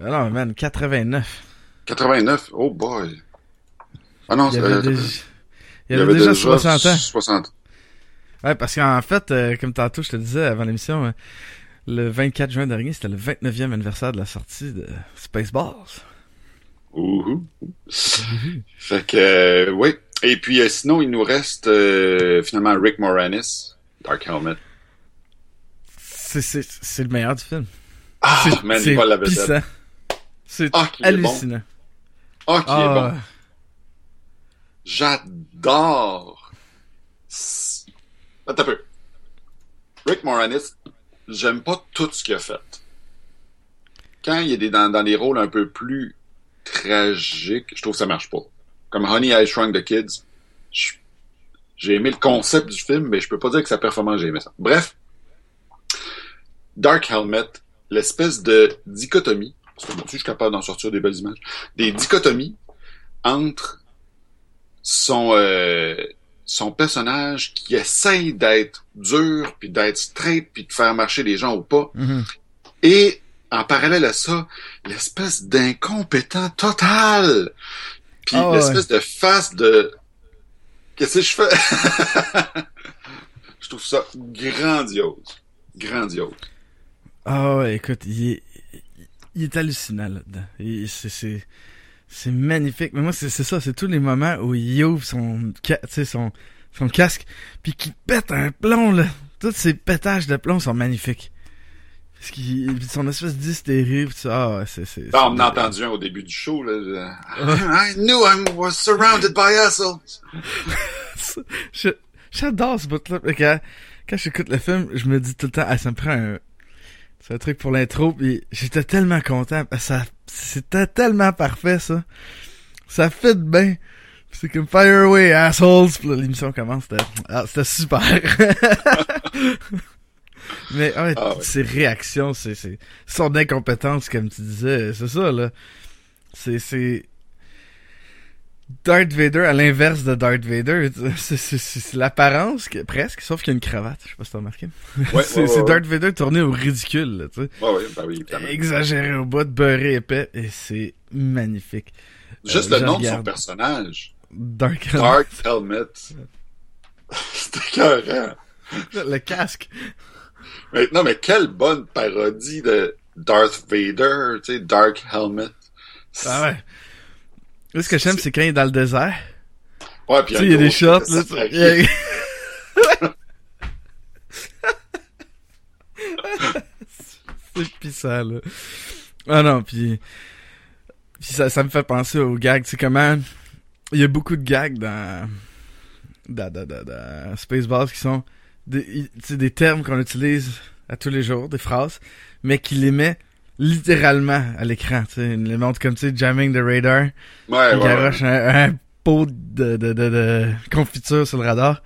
Ah non, man, 89. 89, oh boy. Ah non, Il c'est- avait, euh, déjà, il avait déjà 60 ans. 60. Ouais, parce qu'en fait, euh, comme tantôt je te disais avant l'émission, euh, le 24 juin dernier, c'était le 29e anniversaire de la sortie de Spaceballs. Ouhou. Fait que, euh, oui. Et puis, euh, sinon, il nous reste finalement Rick Moranis, Dark Helmet. C'est, le meilleur du film. Ah, man, il vole la vedette. C'est Ah, bon. hallucinant. Ah, qui est Ah, bon. J'adore. S- Attends un peu. Rick Moranis, j'aime pas tout ce qu'il a fait. Quand il est des- dans, dans des rôles un peu plus tragiques, je trouve que ça marche pas. Comme Honey, I Shrunk the Kids, je- j'ai aimé le concept du film, mais je peux pas dire que sa performance, j'ai aimé ça. Bref, Dark Helmet, l'espèce de dichotomie, parce que je suis capable d'en sortir des belles images, des dichotomies entre son euh, son personnage qui essaye d'être dur puis d'être straight puis de faire marcher les gens ou pas mhm. et en parallèle à ça l'espèce d'incompétent total. Puis Ah ouais. l'espèce de face de qu'est-ce que je fais? Je trouve ça grandiose. Grandiose. Ah ouais, écoute, il est, il est hallucinant là-dedans. C'est, magnifique. Mais moi, c'est, ça, c'est tous les moments où il ouvre son, son, son casque, puis qu'il pète un plomb, là. Tous ces pétages de plomb sont magnifiques. Parce qu'il, son espèce d'hystérie, pis ça, ah ouais, c'est, c'est... Ah, on en a entendu un au début du show là I knew I was surrounded by assholes J'adore ce bout-là. Quand, quand j'écoute le film, je me dis tout le temps, ah, ça me prend un, c'est un truc pour l'intro, puis j'étais tellement content. Ça, c'était tellement parfait, ça. Ça fit bien. C'est comme Fire Away, assholes. L'émission commence. C'était, ah, c'était super. Mais ouais, Ah ouais. ses réactions, c'est, c'est son incompétence, comme tu disais, c'est ça, là. C'est, c'est... Darth Vader à l'inverse de Darth Vader. C'est- l'apparence, que- presque, sauf qu'il y a une cravate. Je sais pas si t'as remarqué. Ouais, c'est ouais, c'est ouais, Darth Vader tourné au ridicule, là, tu sais. Ouais, ouais, ben oui. Exagéré au bout, beurré épais, et c'est magnifique. Juste Euh, le nom de son personnage. Dark, Dark Helmet. C'était écœurant. le casque. Mais, non, mais quelle bonne parodie de Darth Vader, tu sais, Dark Helmet. Ah ouais. Là, ce que j'aime, c'est quand il est dans le désert. Ouais, puis Tu sais, il y a des shots, là. c'est pissant, là. Ah non, puis... Puis ça, ça me fait penser aux gags. Tu sais comment... Il y a beaucoup de gags dans... Dans, dans, dans, dans Spaceballs qui sont des termes qu'on utilise à tous les jours, des phrases, mais qui les met littéralement à l'écran. Tu sais, il les montre comme, tu sais, jamming the radar. Ouais, Il ouais, ouais. garoche un, un pot de, de, de, de confiture sur le radar.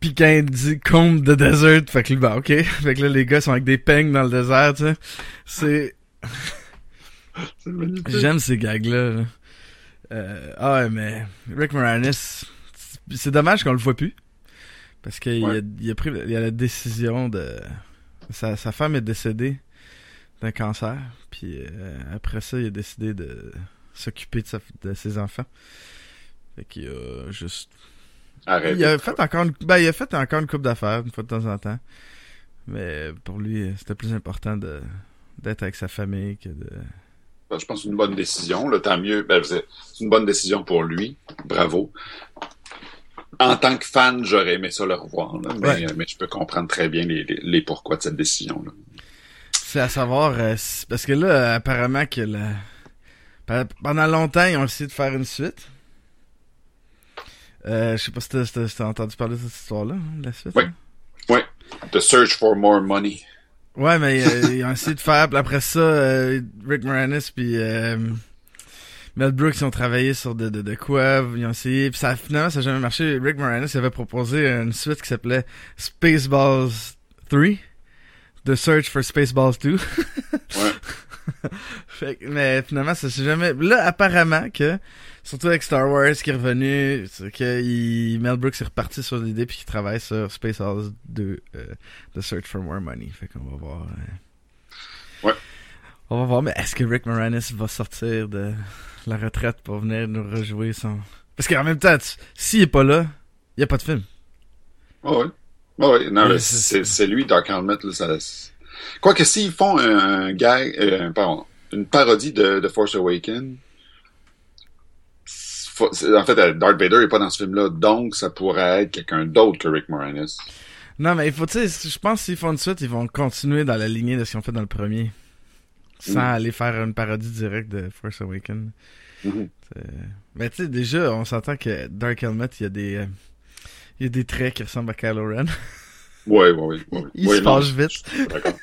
Puis quand il dit combe de desert, fait que lui, bah ok. Fait que là, les gars sont avec des peignes dans le désert, tu sais. C'est... J'aime ces gags-là. là. Euh, ah ouais, mais Rick Moranis, c'est- c'est dommage qu'on le voit plus. Parce qu'il Ouais. a, il a pris il a la décision de... Sa, sa femme est décédée d'un cancer. Puis euh, après ça, il a décidé de s'occuper de, sa- de ses enfants. Fait qu'il a juste... Arrête. Il a fait encore une, ben, il a fait encore une coupe d'affaires, une fois de temps en temps. Mais pour lui, c'était plus important de d'être avec sa famille que de... Ben, Je pense que c'est une bonne décision. Là, tant mieux. Ben, c'est une bonne décision pour lui. Bravo. En tant que fan, j'aurais aimé ça le revoir. là, mais, Ouais. euh, mais je peux comprendre très bien les, les, les pourquoi de cette décision. Là. C'est à savoir, euh, parce que là, apparemment que la... pendant longtemps, ils ont essayé de faire une suite. Euh, je sais pas si t'as- si entendu parler de cette histoire-là, hein, de la suite. Oui. hein? Ouais. The Search for More Money. Ouais, mais euh, ils ont essayé de faire, puis après ça, euh, Rick Moranis puis euh, Mel Brooks ils ont travaillé sur de, de, de quoi, ils ont essayé, puis ça finalement ça n'a jamais marché. Rick Moranis avait proposé une suite qui s'appelait Spaceballs 3, The Search for Spaceballs 2. Ouais. Fait mais finalement, ça s'est jamais. Là, apparemment que, surtout avec Star Wars qui est revenu, c'est que il... Mel Brooks est reparti sur l'idée puis qu'il travaille sur Space Wars 2, euh, The Search for More Money. Fait qu'on va voir. euh, Ouais. On va voir, mais est-ce que Rick Moranis va sortir de la retraite pour venir nous rejouer son. Parce qu'en même temps, tu- s'il est pas là, il y a pas de film. Ah ouais. Ah ouais. Non, c'est- lui, Dark Helmet. Là, ça, Quoique s'ils font un, un gag, euh, pardon, une parodie de, de Force Awakens, en fait, euh, Darth Vader est pas dans ce film-là, donc ça pourrait être quelqu'un d'autre que Rick Moranis. Non, mais il faut, tu sais, je pense que s'ils font une suite, ils vont continuer dans la lignée de ce qu'ils ont fait dans le premier. Sans Mm. aller faire une parodie directe de Force Awakens. Mhm. C'est- Mais tu sais, déjà, on s'entend que Dark Helmet, il y a des... euh, Il y a des traits qui ressemblent à Kylo Ren. Ouais, ouais, ouais. ouais. Il Ouais, se non, vite. D'accord.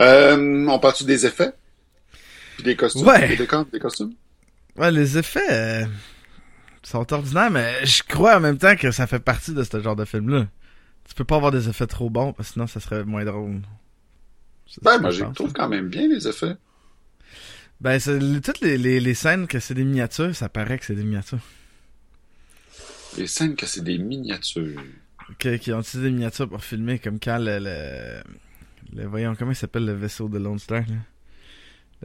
euh, on parle-tu des effets? Puis des costumes? Ouais. Des décors, des costumes? Ouais, les effets euh, sont ordinaires, mais je crois en même temps que ça fait partie de ce genre de film-là. Tu peux pas avoir des effets trop bons, parce que sinon ça serait moins drôle. Ben, moi, je trouve quand même bien les effets. Ben, toutes les, les, les scènes que c'est des miniatures, ça paraît que c'est des miniatures. Les scènes que c'est des miniatures. Que- qui ont utilisé des miniatures pour filmer, comme quand le... le, le- voyons, comment il s'appelle le vaisseau de Lone Star, là?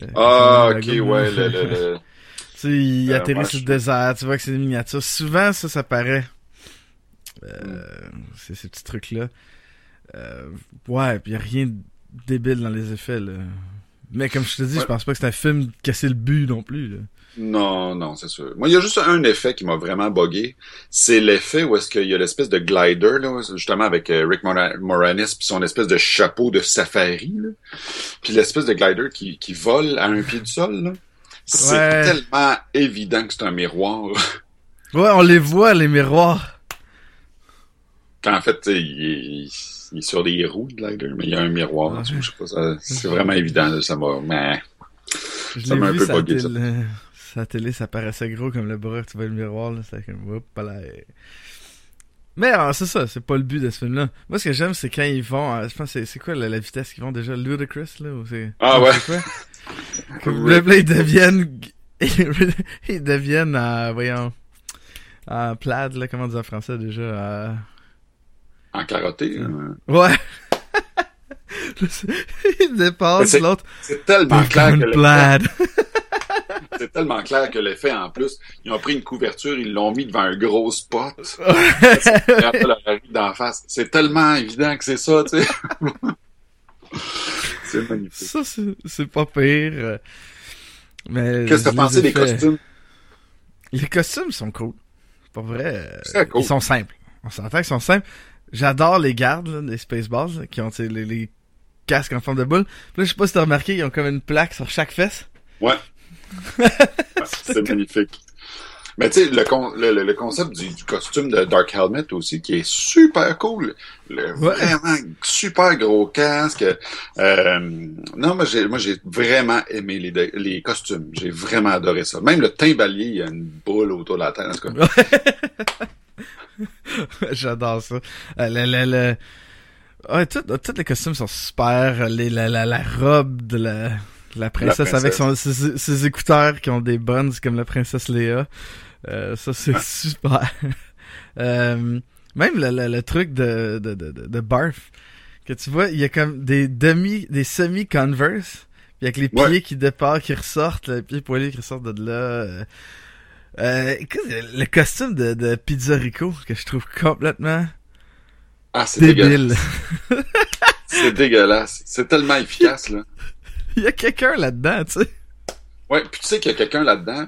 Le- Ah, ok, ouais, là. le, Tu sais, il Euh, atterrit ouais, sur le je- désert, tu vois que c'est des miniatures. Souvent, ça, ça paraît. Euh, Mm. C'est ces petits trucs-là. Euh, ouais, puis y a rien de débile dans les effets, là. Mais comme je te dis, Ouais. je pense pas que c'est un film qui cassait le but non plus, là. Non, non, c'est sûr. Moi, il y a juste un effet qui m'a vraiment buggé. C'est l'effet où est-ce qu'il y a l'espèce de glider, là, justement avec euh, Rick Mora- Moranis puis son espèce de chapeau de safari, là. Puis l'espèce de glider qui, qui vole à un pied du sol, là. C'est Ouais. tellement évident que c'est un miroir. Ouais, on les voit, les miroirs. Qu'en fait, il est, il est sur des roues, le glider, mais il y a un miroir. Ouais. Je sais pas, ça- c'est vraiment évident, ça m'a... Ça m'a un peu bugué, ça. Sur la télé, ça paraissait gros comme le bras, tu vois le miroir, là. C'était comme, Oups, là. Mais alors, c'est ça, c'est pas le but de ce film-là. Moi, ce que j'aime, c'est quand ils vont, euh, je pense, c'est c'est quoi la, la vitesse qu'ils vont déjà? Ludicrous, là? Ou Ah ou ouais. c'est quoi? Comme, là, ils deviennent ils, deviennent, euh, voyons, en plaid, là, comment dire en français déjà? euh, En carotté. Ouais. il dépasse l'autre. C'est tellement clair que. C'est tellement clair que l'effet, en plus, ils ont pris une couverture, ils l'ont mis devant un gros spot. D'en face. C'est tellement évident que c'est ça, tu sais. c'est magnifique. Ça, c'est pas pire. Mais Qu'est-ce que t'as pensé des costumes? Les costumes sont cool. Pour vrai, euh, cool. ils sont simples. On s'entend qu'ils sont simples. J'adore les gardes, là, les Spaceballs, là, qui ont les, les casques en forme de boule. Puis là, je sais pas si t'as remarqué, ils ont comme une plaque sur chaque fesse. Ouais. C'est magnifique. Mais tu sais, le, con- le, le- concept du, du costume de Dark Helmet aussi, qui est super cool. Le Ouais. Vraiment super gros casque. Euh, non, moi j'ai moi j'ai vraiment aimé les, les costumes. J'ai vraiment adoré ça. Même le timbalier, il y a une boule autour de la tête. En tout cas. J'adore ça. Euh, le. Ouais, tous les costumes sont super. Les, la, la, la robe de la, la princesse, princesse. avec son, ses, ses écouteurs qui ont des buns comme la princesse Léa. Euh, ça, c'est super. Euh, même le, le, le truc de, de, de, de, Barf, que tu vois, il y a comme des demi, des semi-converse, puis avec les pieds Ouais. qui départent, qui ressortent, les pieds poilés qui ressortent de là. euh, euh, écoute, le costume de, de Pizzarico, que je trouve complètement Ah, débile. C'est dégueulasse. C'est tellement efficace, là. Il y a quelqu'un là-dedans, tu sais. Ouais, puis tu sais qu'il y a quelqu'un là-dedans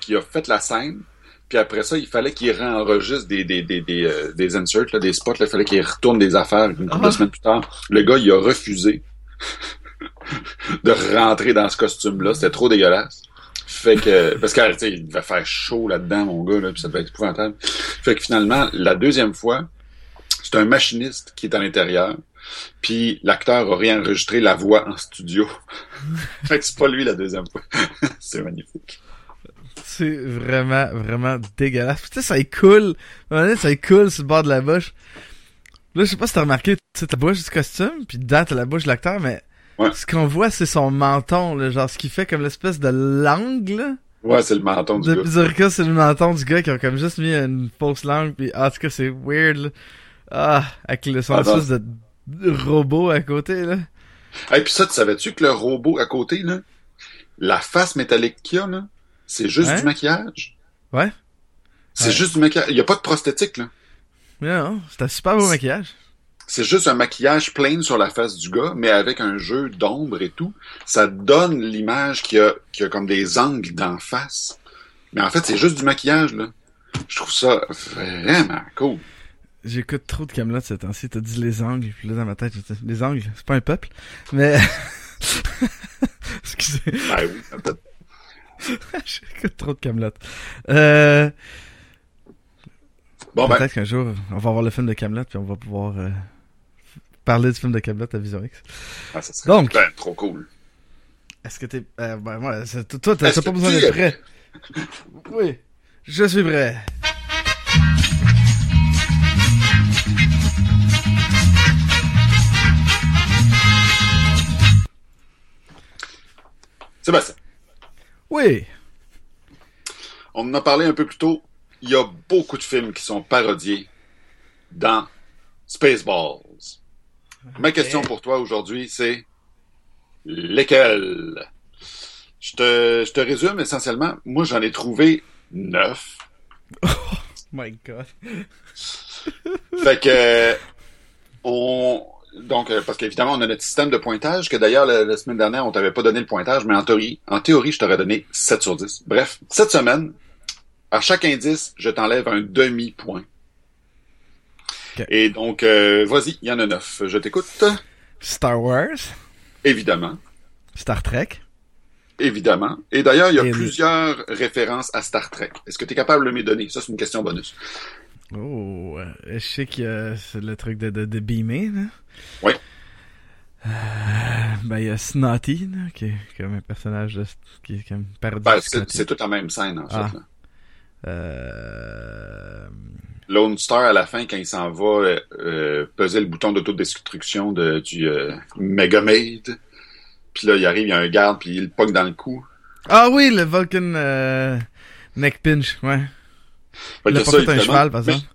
qui a fait la scène, puis après ça, il fallait qu'il réenregistre des, des, des, des, euh, des inserts, là, des spots, là, il fallait qu'il retourne des affaires une couple Ah. de semaines plus tard. Le gars, il a refusé de rentrer dans ce costume-là, c'était trop dégueulasse. Fait que, parce que, tu sais, il devait faire chaud là-dedans, mon gars, là, puis ça devait être épouvantable. Fait que finalement, la deuxième fois, c'est un machiniste qui est à l'intérieur, puis l'acteur a réenregistré la voix en studio. fait que c'est pas lui la deuxième fois. c'est magnifique. C'est vraiment, vraiment dégueulasse. Sais, ça est cool. Ça est cool sur le bord de la bouche. Là, je sais pas si t'as remarqué, tu sais, ta bouche du costume, puis dedans, t'as la bouche de l'acteur, mais Ouais. ce qu'on voit, c'est son menton, là, genre ce qui fait comme l'espèce de langue, là. Ouais, c'est le menton du De gars. C'est le menton du gars qui a comme juste mis une fausse langue, puis ah, en tout cas, c'est weird, là. Ah, avec le son de robot à côté, là. Et puis ça, tu savais-tu que le robot à côté, là, la face métallique qu'il y a, là, c'est juste Hein? du maquillage? Ouais. C'est Ouais. juste du maquillage. Il n'y a pas de prosthétique, là. Non, c'est un super beau maquillage. C'est juste un maquillage plein sur la face du gars, mais avec un jeu d'ombre et tout. Ça donne l'image qu'il y a, qu'il y a comme des angles d'en face. Mais en fait, c'est juste du maquillage, là. Je trouve ça vraiment cool. J'écoute trop de Camelot ces temps-ci. T'as dit les angles, puis là dans ma tête, les angles, c'est pas un peuple, mais excusez, Ben oui, j'écoute trop de Camelot. Euh, Bon, ben, peut-être qu'un jour, on va voir le film de Camelot, puis on va pouvoir euh, parler du film de Camelot à Vision X. ah, ça serait Donc. ben, trop cool. Est-ce que t'es, euh, ben moi, toi, t'as pas besoin d'être prêt? Oui, je suis prêt. Sébastien, Oui. on en a parlé un peu plus tôt. Il y a beaucoup de films qui sont parodiés dans Spaceballs. Ma question pour toi aujourd'hui, c'est lesquels? Je te, je te résume essentiellement. Moi, j'en ai trouvé neuf. My God. Fait que on donc euh, parce qu'évidemment on a notre système de pointage que d'ailleurs la, la semaine dernière on t'avait pas donné le pointage mais en théorie en théorie je t'aurais donné 7 sur 10. Bref, cette semaine à chaque indice, je t'enlève un demi-point. Et donc euh, vas-y, il y en a neuf. Je t'écoute. Star Wars, Évidemment. Star Trek, Évidemment. Et d'ailleurs, il y a Et- plusieurs références à Star Trek. Est-ce que tu es capable de me les donner? Ça, c'est une question bonus. Oh, euh, je sais qu'il y a c'est le truc de, de, de beamer, là. Oui. Euh, ben, il y a Snotty, là, qui est comme un personnage de, qui est comme parodie Ben, c'est toute la même scène, en Ah. fait. là. Euh... Lone Star, à la fin, quand il s'en va euh, euh, peser le bouton d'autodestruction de, du euh, Megamade, puis là, il arrive, il y a un garde, puis il le pogne dans le cou. Ah oui, le Vulcan euh, neck pinch, ouais. Il a pas ça, fait un cheval, par exemple.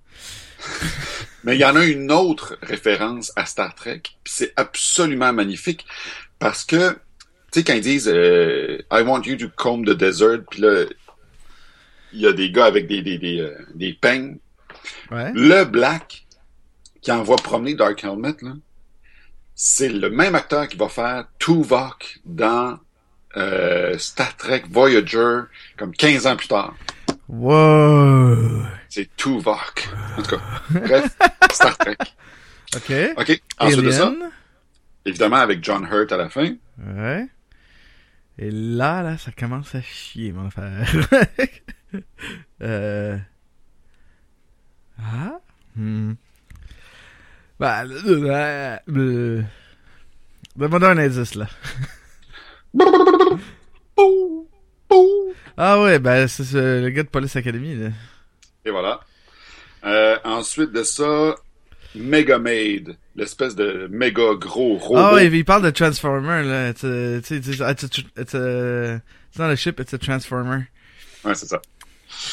Mais il y en a une autre référence à Star Trek, puis c'est absolument magnifique parce que, tu sais, quand ils disent euh, I want you to comb the desert, puis là, il y a des gars avec des, des, des, euh, des peignes. Ouais. Le Black qui envoie promener Dark Helmet, là, c'est le même acteur qui va faire Tuvok dans euh, Star Trek Voyager, comme 15 ans plus tard. Wow. C'est Tuvok. En tout cas, bref, Star Trek. OK. OK, ensuite de ça, évidemment avec John Hurt à la fin. Ouais. Et là, là, ça commence à chier, mon frère. euh... Ah? Hmm. Bah, le- Donne-moi donc un indice, là. Ah ouais, ben, c'est ce- le gars de Police Academy, là. Et voilà. Euh, ensuite de ça, Mega Maid, l'espèce de méga gros robot. Ah ouais, il parle de Transformer, là. It's a- it's a, it's a, it's not a ship, it's a Transformer. Ouais, c'est ça.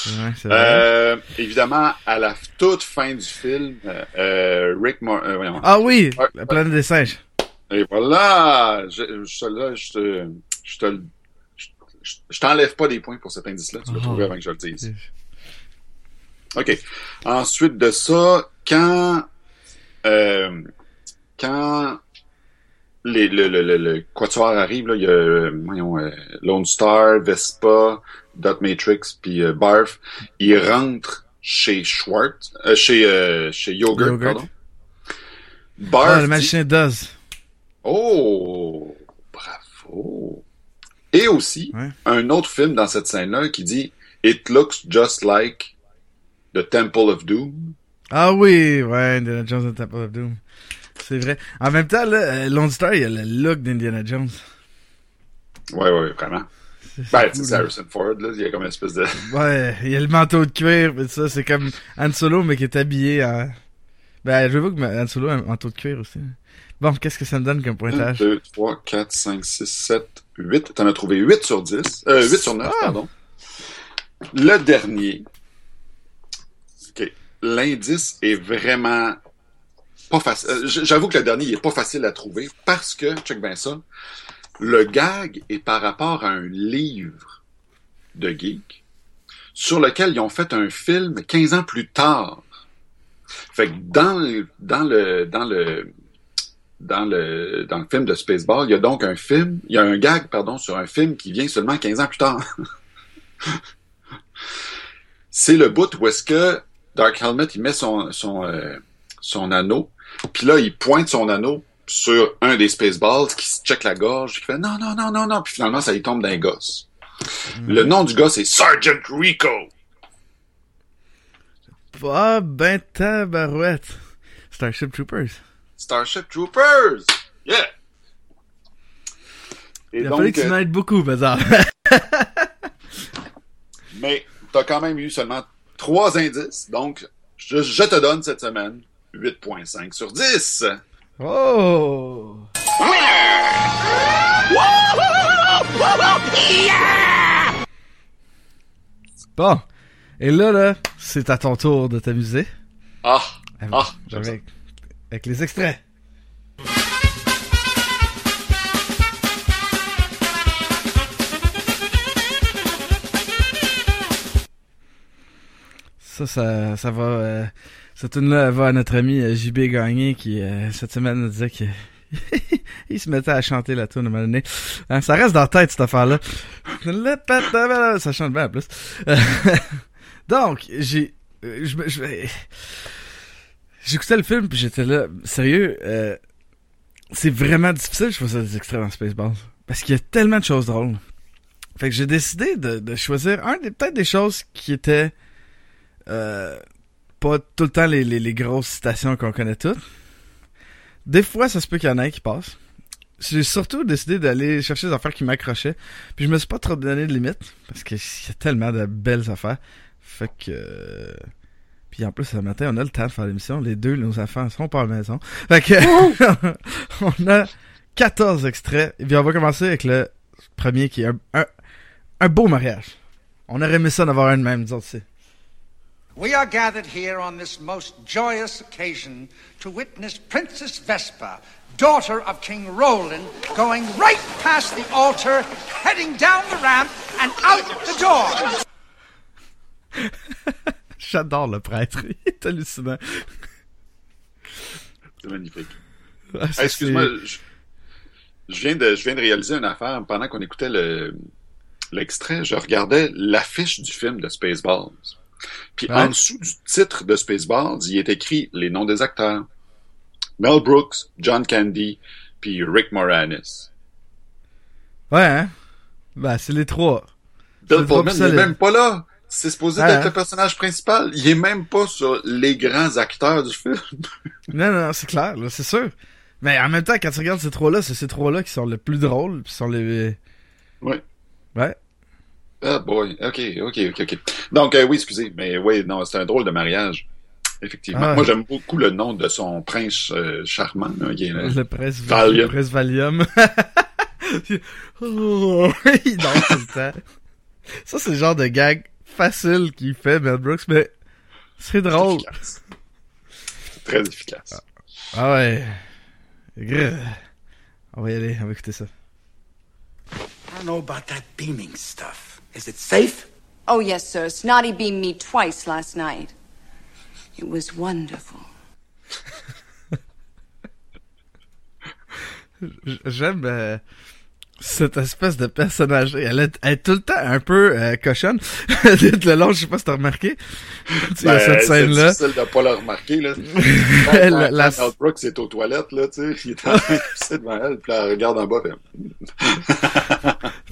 Ouais. Euh, évidemment, à la toute fin du film, euh, euh, Rick Mor euh. Ah oui, Ouais, la planète des singes. Et voilà! Je, je, là, je te, je te, je, je- je t'enlève pas des points pour cet indice-là. Tu l'as Oh. trouvé avant que je le dise. OK. Ensuite de ça, quand, euh, quand les, le, le, le, le Quatuor arrive, là, il y a, euh, voyons, euh, Lone Star, Vespa, Dot Matrix, puis euh, Barf, ils rentrent chez Schwartz, euh, chez, euh, chez Yogurt, Yogurt. pardon. Barf Ah, le dit- Does. Oh, bravo. Et aussi, Ouais. un autre film dans cette scène-là qui dit It looks just like the Temple of Doom. Ah oui, ouais, Indiana Jones the Temple of Doom. C'est vrai. En même temps, là, euh, Lone Star, il a le look d'Indiana Jones. Ouais, ouais, vraiment. Ben, c'est. Harrison Ford, là, il y a comme une espèce de... Ouais, il y a le manteau de cuir, mais ça, c'est comme Han Solo, mais qui est habillé en... Ben, je veux que Han Solo a un manteau de cuir aussi. Bon, qu'est-ce que ça me donne comme 1, pointage? 2, 3, 4, 5, 6, 7, 8. T'en as trouvé 8 sur 10. Euh, 8 sur 9, Ah. pardon. Le dernier. L'indice est vraiment pas facile. Euh, J'avoue que le dernier, il est pas facile à trouver parce que, check bien ça, le gag est par rapport à un livre de geek sur lequel ils ont fait un film 15 ans plus tard. Fait que dans le, dans le, dans le, dans le, dans le film de Spaceball, il y a donc un film, il y a un gag, pardon, sur un film qui vient seulement 15 ans plus tard. C'est le bout où est-ce que Dark Helmet, il met son, son, euh, son anneau, puis là, il pointe son anneau sur un des Spaceballs qui se check la gorge, qui fait non, non, non, non, non, puis finalement, ça lui tombe d'un gosse. Le nom du gars, c'est Sergeant Rico. Ah, ben tabarouette. Starship Troopers. Starship Troopers! Yeah! Et Il a fallu que tu euh, m'aides beaucoup, bazar. Mais t'as quand même eu seulement trois indices, donc je, je te donne cette semaine 8.5 sur 10. oh! Bon. Et là, là, c'est à ton tour de t'amuser. Ah! Avec, Ah, avec, avec les extraits. Ça, ça, ça va. Euh, cette tune-là va à notre ami euh, JB Gagné qui, euh, cette semaine, nous disait qu'il il se mettait à chanter la tune à un moment donné. Hein, ça reste dans la tête, cette affaire-là. Ça chante bien, en plus. Euh, Donc, j'ai... euh, J'écoutais le film puis j'étais là, sérieux, euh, c'est vraiment difficile, je faisais des extraits dans Spaceballs. Parce qu'il y a tellement de choses drôles. Fait que j'ai décidé de, de choisir un des peut-être des choses qui étaient euh, pas tout le temps les, les, grosses citations qu'on connaît toutes. Des fois, ça se peut qu'il y en ait qui passent. J'ai surtout décidé d'aller chercher des affaires qui m'accrochaient. Puis je me suis pas trop donné de limite. Parce qu'il y a tellement de belles affaires. Fait que... euh, Puis en plus, ce matin, on a le temps de faire l'émission. Les deux, nos enfants sont pas à la maison. Fait que... on a 14 extraits. Et puis on va commencer avec le premier qui est un, un, beau mariage. On aurait aimé ça d'avoir un même, disons aussi. We are gathered here on this most joyous occasion to witness Princess Vespa, daughter of King Roland, going right past the altar, heading down the ramp and out the door. J'adore le prêtre. Il est hallucinant. C'est magnifique. Ah, Hey, Excuse-moi, je, je viens de, je viens de réaliser une affaire. Pendant qu'on écoutait le, l'extrait, je regardais l'affiche du film de Spaceballs. Puis Ouais. en dessous du titre de Spaceballs, il est écrit les noms des acteurs. Mel Brooks, John Candy, puis Rick Moranis. Ouais, hein? Ben, c'est les trois. Bill Pullman, pas il est solide. même pas là. C'est supposé Ouais, être hein? le personnage principal. Il est même pas sur les grands acteurs du film. Non, non, c'est clair, c'est sûr. Mais en même temps, quand tu regardes ces trois-là, c'est ces trois-là qui sont les plus drôles, puis sont les... Ouais. Ouais. Ah boy, ok, ok, ok, ok. Donc euh, oui, excusez, mais oui, non, c'est un drôle de mariage. Effectivement. Ah. Moi, j'aime beaucoup le nom de son prince euh, charmant. Là, qui est, Le presse Valium. le presse Valium. oh, il danse tout le temps. Ça, c'est le genre de gag facile qu'il fait, Mel Brooks, mais c'est drôle. efficace. Très efficace. Ah ouais. Grrr. On va y aller, on va écouter ça. I don't know about that beaming stuff. Is it safe? Oh, yes, sir. Snotty beamed me twice last night. It was wonderful. J- J'aime euh, cette espèce de personnage. Elle est, elle est tout le temps un peu euh, cochonne. le long, je sais pas si t'as remarqué. tu Ben, cette c'est scène-là. difficile de pas le remarquer, là. La- Quand, la- quand Brooks est aux toilettes, là, tu sais, il est en train de devant elle, puis elle regarde en bas, fait,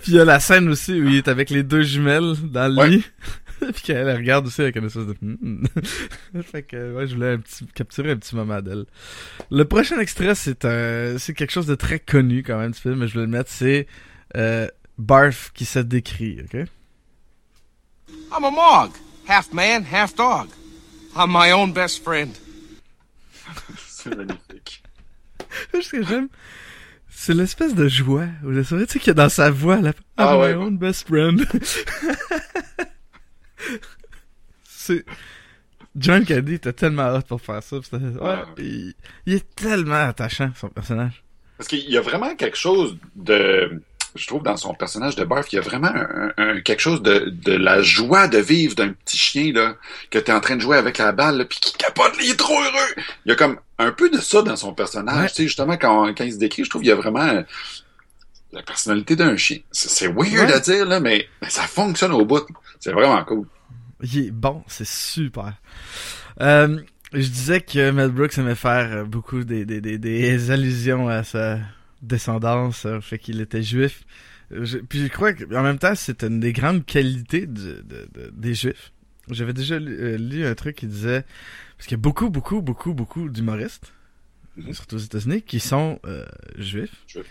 Puis il y a la scène aussi où il est avec les deux jumelles dans le Ouais. lit. Puis qu'elle elle regarde aussi avec une espèce de... Hmm. fait que, ouais, je voulais un petit, capturer un petit moment d'elle. Le prochain extrait, c'est un, c'est quelque chose de très connu quand même du film, mais je voulais le mettre, c'est euh, Barf qui se décrit, ok? I'm a Mog. Half man, half dog. I'm my own best friend. c'est magnifique. Ce que j'aime, c'est l'espèce de joie ou de sourire, tu sais, qu'il y a dans sa voix, là. Ah Ah, my ouais. own best friend. c'est... John Candy était tellement hot pour faire ça. Ouais, Ah. il... il est tellement attachant, son personnage. Parce qu'il y a vraiment quelque chose de, je trouve, dans son personnage de Barf, il y a vraiment un, un- quelque chose de, de la joie de vivre d'un petit chien, là, que t'es en train de jouer avec la balle, puis qui capote, il est trop heureux! Il y a comme un peu de ça dans son personnage, Ouais. tu sais, justement, quand, quand il se décrit, je trouve qu'il y a vraiment la personnalité d'un chien. C'est weird Ouais. à dire, là, mais, mais ça fonctionne au bout. C'est vraiment cool. Il est bon, c'est super. Euh, je disais que Mel Brooks aimait faire euh, beaucoup des, des, des, des allusions à sa descendance, euh, fait qu'il était juif. Je- puis je crois qu'en même temps, c'est une des grandes qualités de- de- des juifs. J'avais déjà lu, euh, lu un truc qui disait... Parce qu'il y a beaucoup, beaucoup, beaucoup, beaucoup d'humoristes, surtout aux États-Unis, qui sont euh, juifs. Juifs.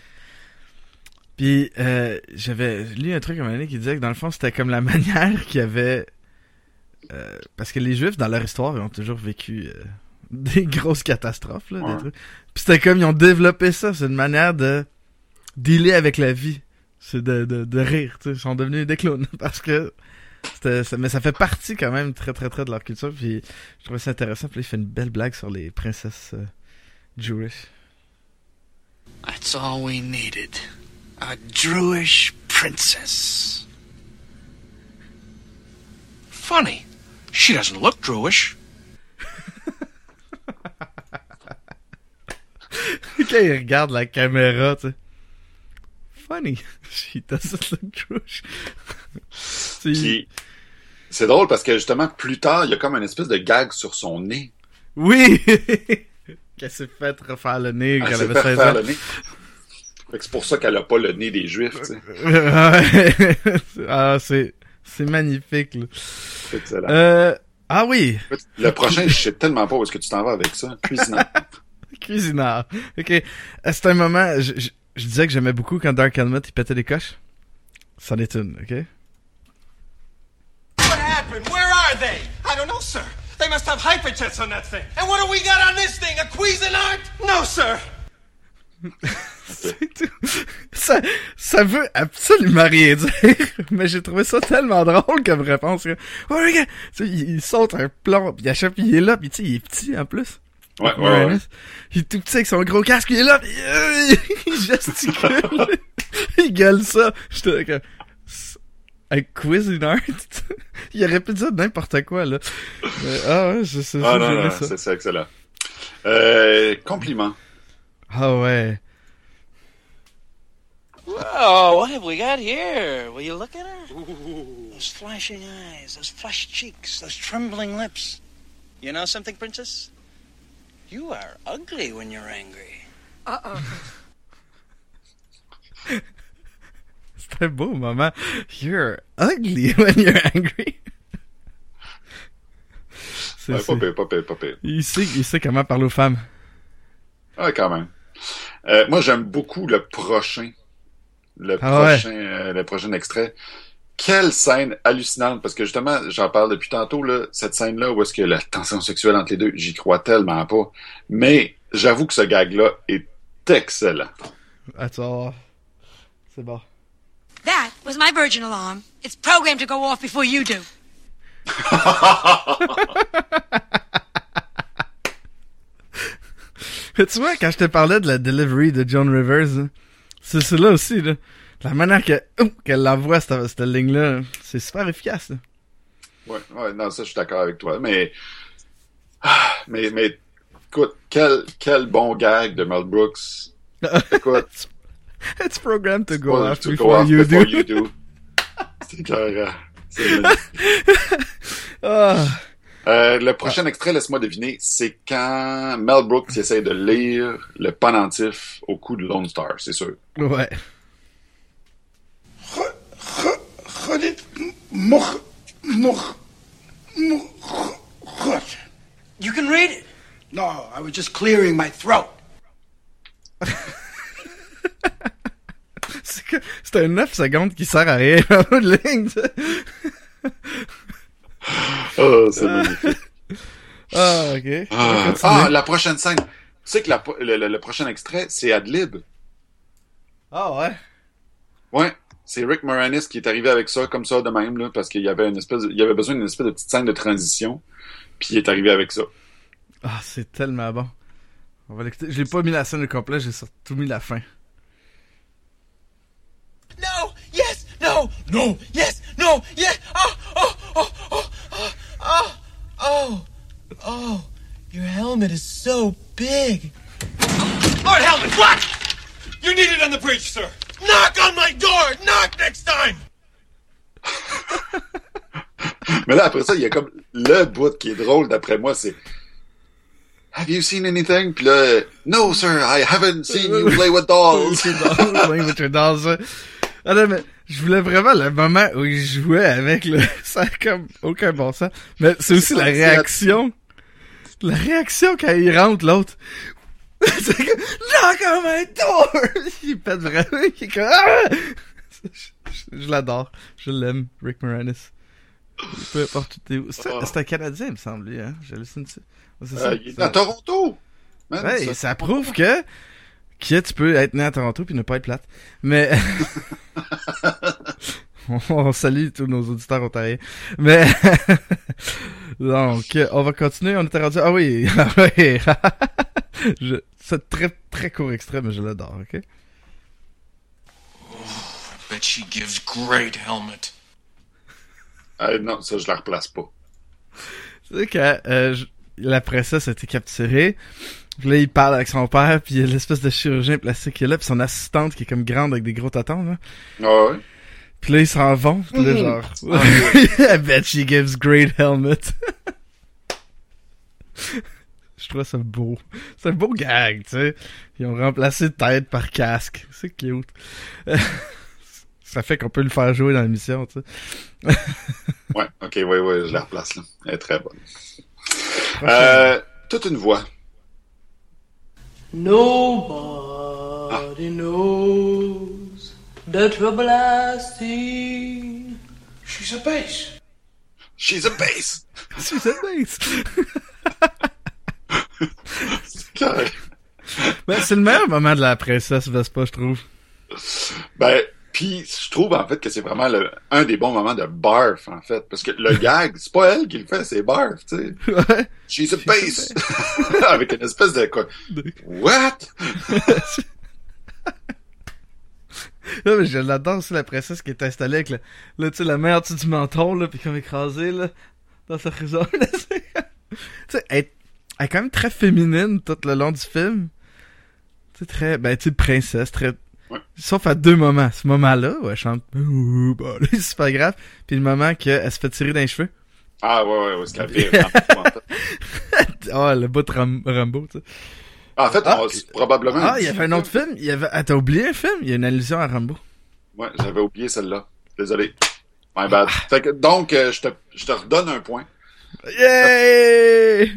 Puis euh, j'avais lu un truc à un moment donné qui disait que dans le fond, c'était comme la manière qu'il y avait... euh, parce que les Juifs, dans leur histoire, ils ont toujours vécu euh, des grosses catastrophes. Là, des trucs. Puis c'était comme, ils ont développé ça. C'est une manière de dealer avec la vie. C'est de, de, de rire. tu sais. Ils sont devenus des clowns. Parce que... c'était- ça- mais ça fait partie quand même très très très de leur culture. Puis je trouvais ça intéressant. Puis là, il fait une belle blague sur les princesses euh, Jewish. That's all we needed. A Druish princess. Funny. She doesn't look Jewish. Quand il regarde la caméra, tu sais. Funny. She doesn't look Jewish. C'est- Puis, c'est drôle parce que, justement, plus tard, il y a comme une espèce de gag sur son nez. Oui! Qu'elle s'est fait refaire le nez quand Elle elle s'est avait fait 16 refaire ans. le nez. Fait que c'est pour ça qu'elle a pas le nez des Juifs, tu sais. Ouais. ah, c'est, c'est magnifique, là. C'est excellent. Euh, ah oui! Le prochain, je sais tellement pas où est-ce que tu t'en vas avec ça. Cuisinant. Cuisinard. Ok. Euh, C'est un moment, je, je, je disais que j'aimais beaucoup quand Dark Helmet, il pétait des coches. C'en est une, ok? What happened? Where are they? I don't know, sir. They must have hyperjets on that thing. And what do we got on this thing? A Cuisinart? No, sir. C'est tout. Ça, ça veut absolument rien dire, mais j'ai trouvé ça tellement drôle comme réponse. que, Oh, regarde! Tu sais, il, il saute un plomb, puis il achète, puis il est là, puis tu sais, il est petit en plus. Ouais, ouais, ouais. Il est tout petit avec son gros casque, il est là, pis euh, il gesticule. il gueule ça. J'étais comme... Un quiz in art? il aurait pu dire n'importe quoi, là. Mais, ah ouais, je sais, Ah non, non, ça. c'est excellent. Euh, compliment. Ah ouais. Whoa, what have we got here? Will you look at her? Those flashing eyes, those flushed cheeks, those trembling lips. You know something, Princess? You are ugly when you're angry. Uh-oh. C'était un beau moment. You're ugly when you're angry. C'est- Ouais, pas c'est- pire, pas pire, pas pire. il sait, il sait comment parler aux femmes. Ah, quand même. Euh, moi, j'aime beaucoup le prochain. Le Ah ouais. prochain, euh, le prochain extrait. Quelle scène hallucinante, parce que justement, j'en parle depuis tantôt, là, cette scène-là, où est-ce que la tension sexuelle entre les deux, j'y crois tellement pas. Mais j'avoue que ce gag-là est excellent. Attends. C'est bon. That was my Virgin alarm. It's programmed to go off before you do. tu vois, quand je te parlais de la delivery de John Rivers, hein, c'est là aussi, là. La manière qu'elle l'envoie, cette, cette ligne-là, c'est super efficace, là. Ouais, ouais, non, ça, je suis d'accord avec toi. Mais, ah, mais, mais, écoute, quel, quel bon gag de Mel Brooks. Écoute, It's programmed to go off to go before off you before do. you do. C'est clair. C'est magnifique. Ah, Euh, le prochain extrait, laisse-moi deviner, c'est quand Mel Brooks essaie de lire le pendentif au coup de Lone Star, c'est sûr. ouais. You can read it? No, I was just clearing my throat. C'est un 9 secondes qui sert à rien en ligne. Oh, c'est magnifique. Ah, ok. Ah, ah, la prochaine scène. Tu sais que la- le, le- le prochain extrait, c'est Adlib. Ah, ouais. Ouais. C'est Rick Moranis qui est arrivé avec ça, comme ça, de même, là, parce qu'il y avait une espèce, de- il y avait besoin d'une espèce de petite scène de transition. Puis il est arrivé avec ça. Ah, c'est tellement bon. On va l'écouter. J'ai pas mis la scène au complet, j'ai surtout mis la fin. No, yes, no, no, yes, no, yes. Oh, oh, oh. Your helmet is so big. Lord Helmet, what? You need it on the bridge, sir. Knock on my door. Knock next time. Mais là, après ça, il y a comme le bout qui est drôle, d'après moi, c'est Have you seen anything? Puis là, No, sir, I haven't seen you play with dolls. C'est drôle, ouais, mais tu es dans ça. Ah non, mais je voulais vraiment le moment où il jouait avec le... Ça a comme aucun bon sens. Mais c'est aussi la réaction. La réaction quand il rentre, l'autre. c'est comme... Knock on my door! Il pète vraiment. Il est comme... Ah! Je, je l'adore. Je l'aime, Rick Moranis. Peu importe où t'es où. C'est c'est un Canadien, il me semble, lui, hein. J'hallucine ça. Euh, il est à Toronto. Man, Ouais, ça- ça prouve que que tu peux être né à Toronto puis ne pas être plate. Mais on, salue tous nos auditeurs ontariens. Mais donc on va continuer. On était rendu. Ah oui, ah oui. Je... C'est très très court extrait, mais je l'adore. Ok? Bet she gives great helmet. Ah, non, ça, je la replace pas. Tu sais que euh, je- la princesse a été capturée. Puis là, il parle avec son père, puis il y a l'espèce de chirurgien plastique qui est là, puis son assistante qui est comme grande avec des gros tatons, là. Ah ouais? Puis là, ils s'en vont. Puis là, genre... I bet she gives great helmet. Je trouve ça beau. C'est un beau gag, tu sais. Ils ont remplacé tête par casque. C'est cute. ça fait qu'on peut le faire jouer dans l'émission, tu sais. Ouais, ok, ouais, ouais, je la replace, là. Elle est très bonne. Euh, toute une voix. Nobody knows the trouble I see. She's a bass. She's a bass. She's a bass. Ben, c'est le meilleur moment de la princesse Vespa, je trouve. Ben, puis je trouve en fait que c'est vraiment le, un des bons moments de barf en fait, parce que le gag, c'est pas elle qui le fait, c'est barf, tu sais. Ouais. She's a base, avec une espèce de quoi. What? Là, mais je l'adore aussi, la princesse qui est installée avec, le, là, tu sais, la mère du menton, là, pis comme écrasée, là, dans sa comme- tu sais, elle, est- elle est quand même très féminine tout le long du film. Tu sais, très, ben, tu sais, princesse, très... Sauf à deux moments. Ce moment-là, où elle chante, Ouh, bah, c'est super grave. Puis le moment qu'elle se fait tirer dans les cheveux. Ah ouais, ouais, ouais, c'est vraiment, en fait. Oh, le bout de Ram- Rambo, tu sais. En fait, Ah. on- probablement. Ah, il y avait un autre film. Il y avait... Ah, t'as oublié un film? Il y a une allusion à Rambo. Ouais, j'avais oublié celle-là. Désolé. My bad. Fait que, donc, euh, je te, je te redonne un point. Yay!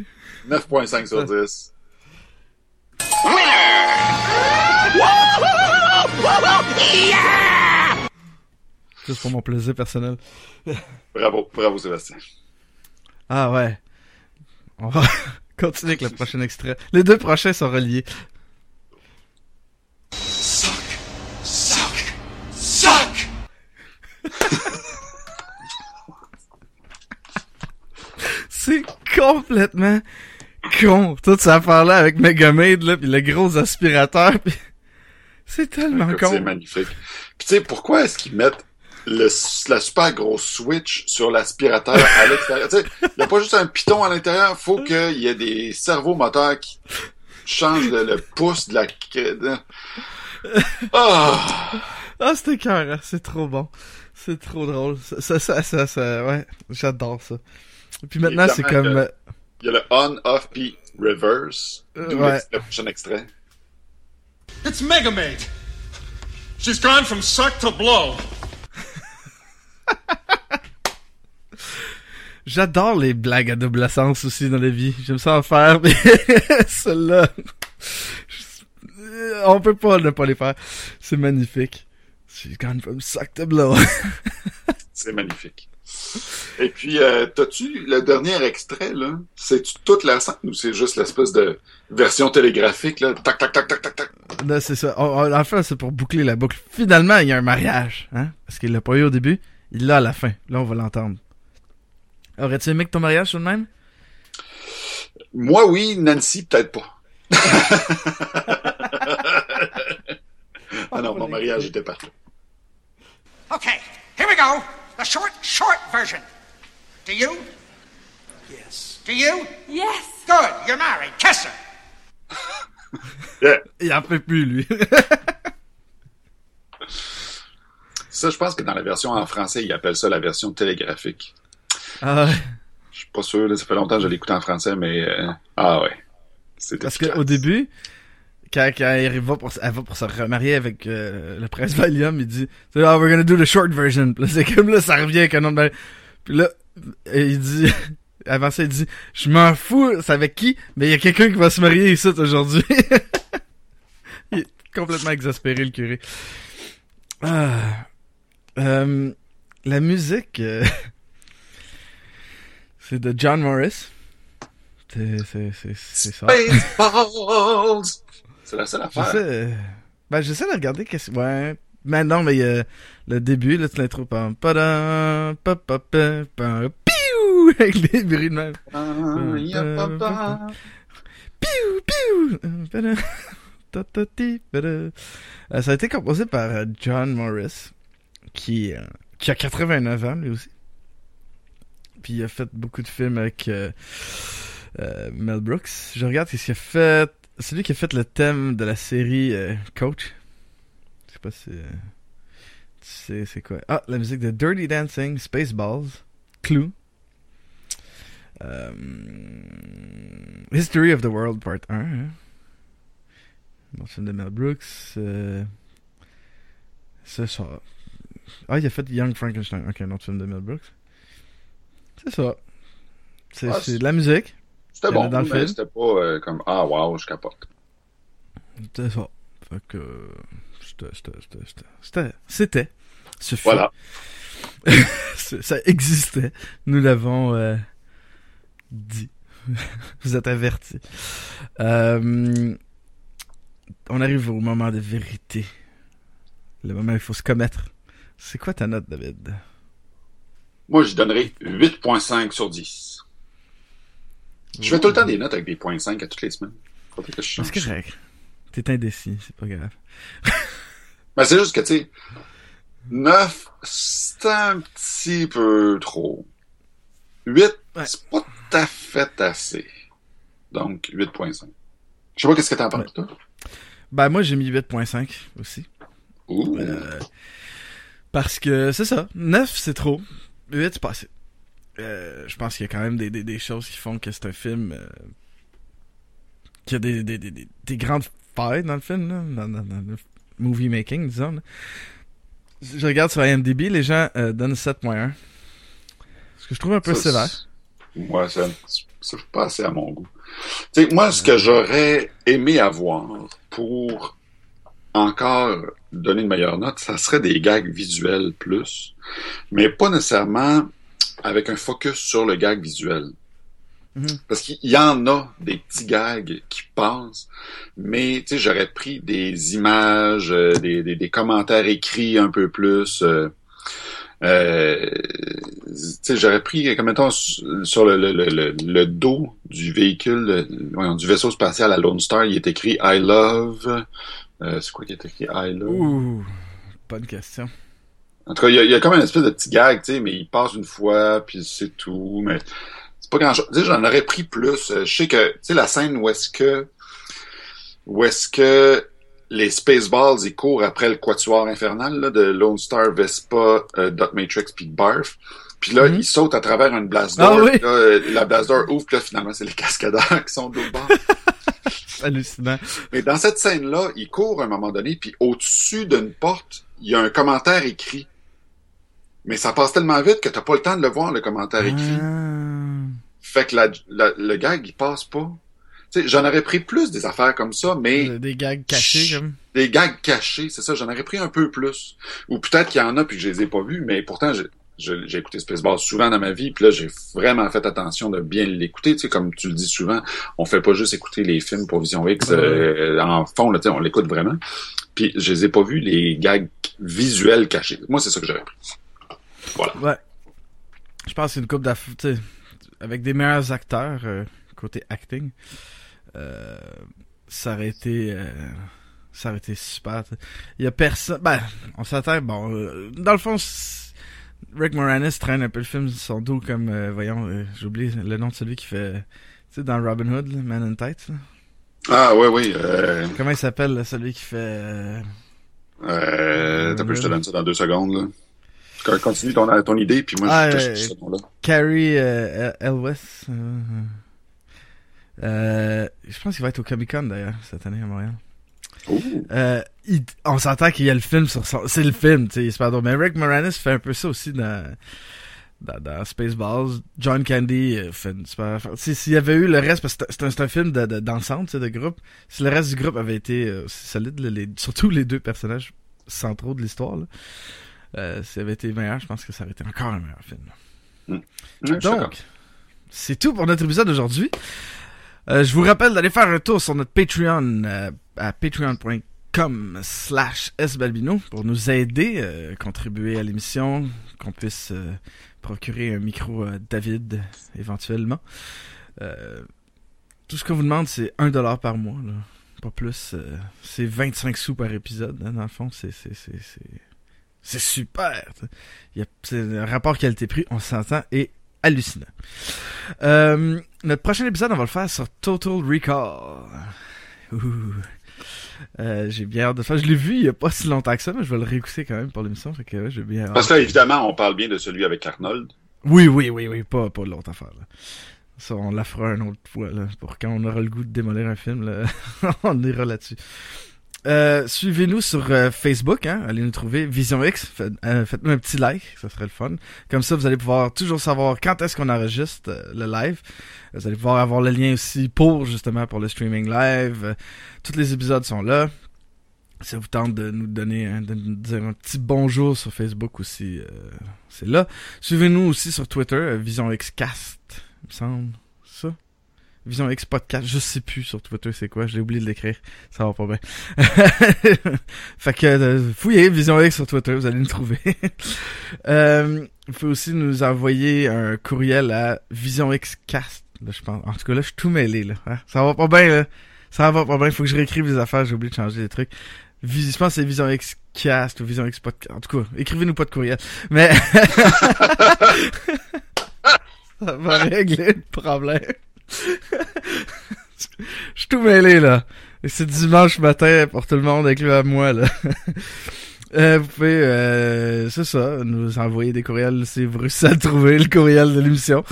9.5 sur 10. Juste pour mon plaisir personnel. Bravo, bravo Sébastien. Ah ouais. On va continuer avec le prochain extrait. Les deux prochains sont reliés. Suck! Suck! Suck! C'est complètement con. Toute cette affaire-là avec Megamade, là, pis le gros aspirateur, pis... C'est tellement con. C'est magnifique. Puis tu sais, pourquoi est-ce qu'ils mettent le, la super grosse switch sur l'aspirateur à l'extérieur? Tu sais, il n'y a pas juste un piton à l'intérieur, faut qu'il y ait des cerveaux moteurs qui changent le, le pouce de la... Ah! Ah, c'était cœur, c'est trop bon. C'est trop drôle. Ça, ça, ça, ça, ouais, j'adore ça. Et puis maintenant, c'est comme... Il y a le on, off, puis reverse. D'où ouais. le prochain extrait. It's Megamaid! She's gone from suck to blow. J'adore les blagues à double sens aussi dans la vie. J'aime ça en faire, mais celle-là, je- on peut pas ne pas les faire. C'est magnifique. She's gone from suck to blow. C'est magnifique. Et puis, euh, t'as-tu le dernier extrait, là? C'est-tu toute la scène ou c'est juste l'espèce de version télégraphique, là? Tac, tac, tac, tac, tac, tac. Là, c'est ça. On, on- en fait, c'est pour boucler la boucle. Finalement, il y a un mariage, hein? Parce qu'il l'a pas eu au début. Il l'a à la fin. Là, on va l'entendre. Aurais-tu aimé que ton mariage soit le même? Moi, oui. Nancy, peut-être pas. ah non, mon mariage était parfait. Okay, here we go. The short, short version. Do you? Yes. Do you? Yes. Good, you're married. Kiss her. Yeah. Il en peut plus, lui. Ça, je pense que dans la version en français, ils appellent ça la version télégraphique. ah ouais. Je suis pas sûr, là, ça fait longtemps que je l'écoute en français, mais... euh, ah ouais. Parce qu'au début, quand, quand elle, va pour, elle va pour se remarier avec euh, le prince Valium, il dit « Ah, we're gonna do the short version. » Puis là, c'est comme là, ça revient avec un. Puis là, il dit... Avant ça, il dit « Je m'en fous, c'est avec qui? Mais il y a quelqu'un qui va se marier ici aujourd'hui. » Il est complètement exaspéré, le curé. Ah. Euh, la musique... euh, c'est de John Morris. C'est ça. Spaceballs! C'est la seule affaire. J'essaie, euh, ben, j'essaie de regarder qu'est-ce ouais. Mais non, mais euh, le début, là, tu l'intro, pam, padam, pa, pa, pa, pa, piou, avec les bruits de même. Ah. Piou, piou. Euh, ça a été composé par euh, John Morris, qui, euh, qui a 89 ans, lui aussi. Puis il a fait beaucoup de films avec euh, euh, Mel Brooks. Je regarde ce qu'il a fait. C'est lui qui a fait le thème de la série euh, Coach. Je sais pas si. euh, tu sais c'est quoi. Ah, la musique de Dirty Dancing, Spaceballs, Clue. Euh, History of the World Part 1. Hein? Autre film de Mel Brooks. C'est ça. Ah, il a fait Young Frankenstein. Ok, un autre film de Mel Brooks. C'est ça. C'est Ah, c'est de la musique. C'était bon, dans le mais c'était pas euh, comme « Ah, wow, je capote C'est ça. Fait que. C'était. C'était. C'était. C'était. C'était. Ce. Voilà. Ça existait. Nous l'avons euh, dit. Vous êtes avertis. Euh, on arrive au moment de vérité. Le moment où il faut se commettre. C'est quoi ta note, David? Moi, je donnerais 8.5 sur 10. Je fais tout le temps des notes avec des points 5 à toutes les semaines. C'est correct. T'es indécis, c'est pas grave. Ben, c'est juste que, tu sais, 9, c'est un petit peu trop. 8, c'est pas tout à fait assez. Donc, 8.5. Je sais pas qu'est-ce que t'en penses, toi. Ben, moi, j'ai mis 8.5 aussi. Ouh. Euh, parce que c'est ça. 9, c'est trop. 8, c'est pas assez. Euh, je pense qu'il y a quand même des, des, des choses qui font que c'est un film euh, qui a des, des, des, des- des grandes failles dans le film, là, dans, dans- dans le movie making, disons. là. Je regarde sur IMDb, les gens euh, donnent 7.1. Ce que je trouve un peu Ça, sévère. Ouais, ça, c'est pas assez à mon goût. Tu sais, moi, ce que j'aurais aimé avoir pour encore donner une meilleure note, ça serait des gags visuels plus, mais pas nécessairement avec un focus sur le gag visuel. Mhm. Parce qu'il y en a des petits gags qui passent, mais tu sais, j'aurais pris des images, euh, des, des, des commentaires écrits un peu plus. euh, euh, tu sais, j'aurais pris, comme mettons, su- sur le, le, le, le, le dos du véhicule, du vaisseau spatial à Lone Star, il est écrit I love. euh, c'est quoi qui est écrit I love? Ouh, bonne question. En tout cas, il y, a, il y a comme une espèce de petit gag, tu sais, mais il passe une fois, puis c'est tout, mais c'est pas grand-chose. Tu sais, j'en aurais pris plus. Euh, Je sais que, tu sais, la scène où est-ce que, où est-ce que les Spaceballs, ils courent après le quatuor infernal, là, de Lone Star, Vespa, euh, Dot Matrix, puis Barf. Puis là, ils sautent à travers une blast door. Ah oui. là, euh, la blast door ouvre, puis là, finalement, c'est les cascadeurs qui sont de l'autre bord. Hallucinant. Mais dans cette scène-là, il court à un moment donné, puis au-dessus d'une porte, il y a un commentaire écrit. Mais ça passe tellement vite que t'as pas le temps de le voir, le commentaire écrit. Ah. Fait que la, la- le gag, il passe pas. Tu sais, j'en aurais pris plus des affaires comme ça, mais Des gags cachés, comme. des gags cachés, c'est ça, j'en aurais pris un peu plus. Ou peut-être qu'il y en a puis que je les ai pas vus, mais pourtant, j'ai- écouté Spaceballs souvent dans ma vie, puis là, j'ai vraiment fait attention de bien l'écouter. Tu sais, comme tu le dis souvent, on fait pas juste écouter les films pour Vision X euh, en fond, là, tu sais, on l'écoute vraiment. Puis je les ai pas vus, les gags visuels cachés. Moi, c'est ça que j'aurais pris. Voilà. Ouais. Je pense que c'est une coupe d'affaires, avec des meilleurs acteurs, euh, côté acting, euh, ça aurait été, euh, ça aurait été super. Il y a personne, ben, on s'attend, bon, dans le fond, Rick Moranis traîne un peu le film sur son dos comme, euh, voyons, euh, j'oublie le nom de celui qui fait, tu sais, dans Robin Hood, là, Man in Tights. là. Ah, oui, oui. Euh, Comment il s'appelle, celui qui fait... euh, t'as peu, je te donne ça dans deux secondes, là. Continue ton, ton idée, puis moi, Ah, je te euh, ce nom-là. Carrie euh, Elwes. euh, euh, je pense qu'il va être au Comic Con d'ailleurs cette année à Montréal. Euh, il- on s'entend qu'il y a le film sur son... C'est le film, tu sais. Mais Rick Moranis fait un peu ça aussi dans, dans, dans Spaceballs. John Candy euh, fait une super S'il y avait eu le reste, parce que c'est un, un film de- de- d'ensemble, tu sais, de groupe. Si le reste du groupe avait été euh, aussi solide, là, les, surtout les deux personnages centraux de l'histoire, là, euh, s'il avait été meilleur, je pense que ça aurait été encore un meilleur film. D'accord. Donc, c'est tout pour notre épisode d'aujourd'hui. Euh, je vous rappelle d'aller faire un tour sur notre Patreon euh, à patreon.com slash sbalbino pour nous aider, euh, contribuer à l'émission, qu'on puisse euh, procurer un micro à David éventuellement. Euh, tout ce qu'on vous demande, c'est 1$ par mois, là. pas plus. euh, c'est 25 sous par épisode, hein, dans le fond. C'est, c'est, super. Il y a, rapport qualité-prix, on s'entend, est hallucinant. Euh, notre prochain épisode, on va le faire sur Total Recall. Ouh. Euh, j'ai bien hâte de faire. Je l'ai vu il y a pas si longtemps que ça, mais je vais le réécouter quand même pour l'émission. Fait que ouais, j'ai bien hâte. Parce que là, évidemment, on parle bien de celui avec Arnold. Oui, oui, oui, oui, pas, pas l'autre affaire. Là. Ça, on la fera une autre fois, là, pour quand on aura le goût de démolir un film, là, on ira là-dessus. Euh, suivez-nous sur euh, Facebook, hein, allez nous trouver Vision X, euh, faites-nous un petit like, ça serait le fun. Comme ça, vous allez pouvoir toujours savoir quand est-ce qu'on enregistre le live. Vous allez pouvoir avoir le lien aussi pour, justement, pour le streaming live. Tous les épisodes sont là. Ça vous tente de nous donner, de nous dire un petit bonjour sur Facebook aussi, c'est là. Suivez-nous aussi sur Twitter, euh, Vision Xcast, il me semble. Vision X Podcast, je sais plus sur Twitter c'est quoi, j'ai oublié de l'écrire, ça va pas bien. fait que euh, fouillez Vision X sur Twitter, vous allez nous trouver. euh, vous pouvez aussi nous envoyer un courriel à Vision X Cast, là, je pense. En tout cas là, je suis tout mêlé là. hein? Ça va pas bien là. Ça va pas bien, faut que je réécrive les affaires, j'ai oublié de changer les trucs. Je pense que c'est Vision X Cast ou Vision X Podcast. En tout cas, écrivez-nous pas de courriel. Mais ça va régler le problème. Je suis tout mêlé, là. C'est dimanche matin pour tout le monde, inclus à moi, là. Euh, vous pouvez, euh, c'est ça, nous envoyer des courriels si vous réussissez à trouver, le courriel de l'émission.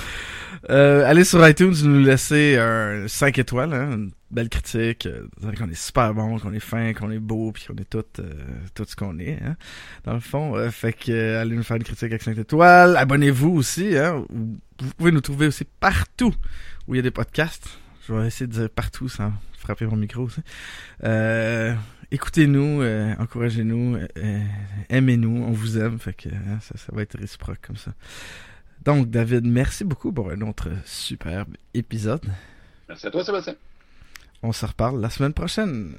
Euh, allez sur iTunes, nous laisser un 5 étoiles, hein, une belle critique, qu'on est super bon, qu'on est fin, qu'on est beau, puis qu'on est tout, tout ce qu'on est, hein, dans le fond. Fait que allez nous faire une critique avec 5 étoiles. Abonnez-vous aussi, hein. Vous pouvez nous trouver aussi partout où il y a des podcasts. Je vais essayer de dire partout sans frapper mon micro aussi. Euh, écoutez-nous, euh, encouragez-nous, euh, aimez-nous, on vous aime, fait que hein, ça, ça va être réciproque comme ça. Donc, David, merci beaucoup pour un autre superbe épisode. Merci à toi, Sébastien. On se reparle la semaine prochaine.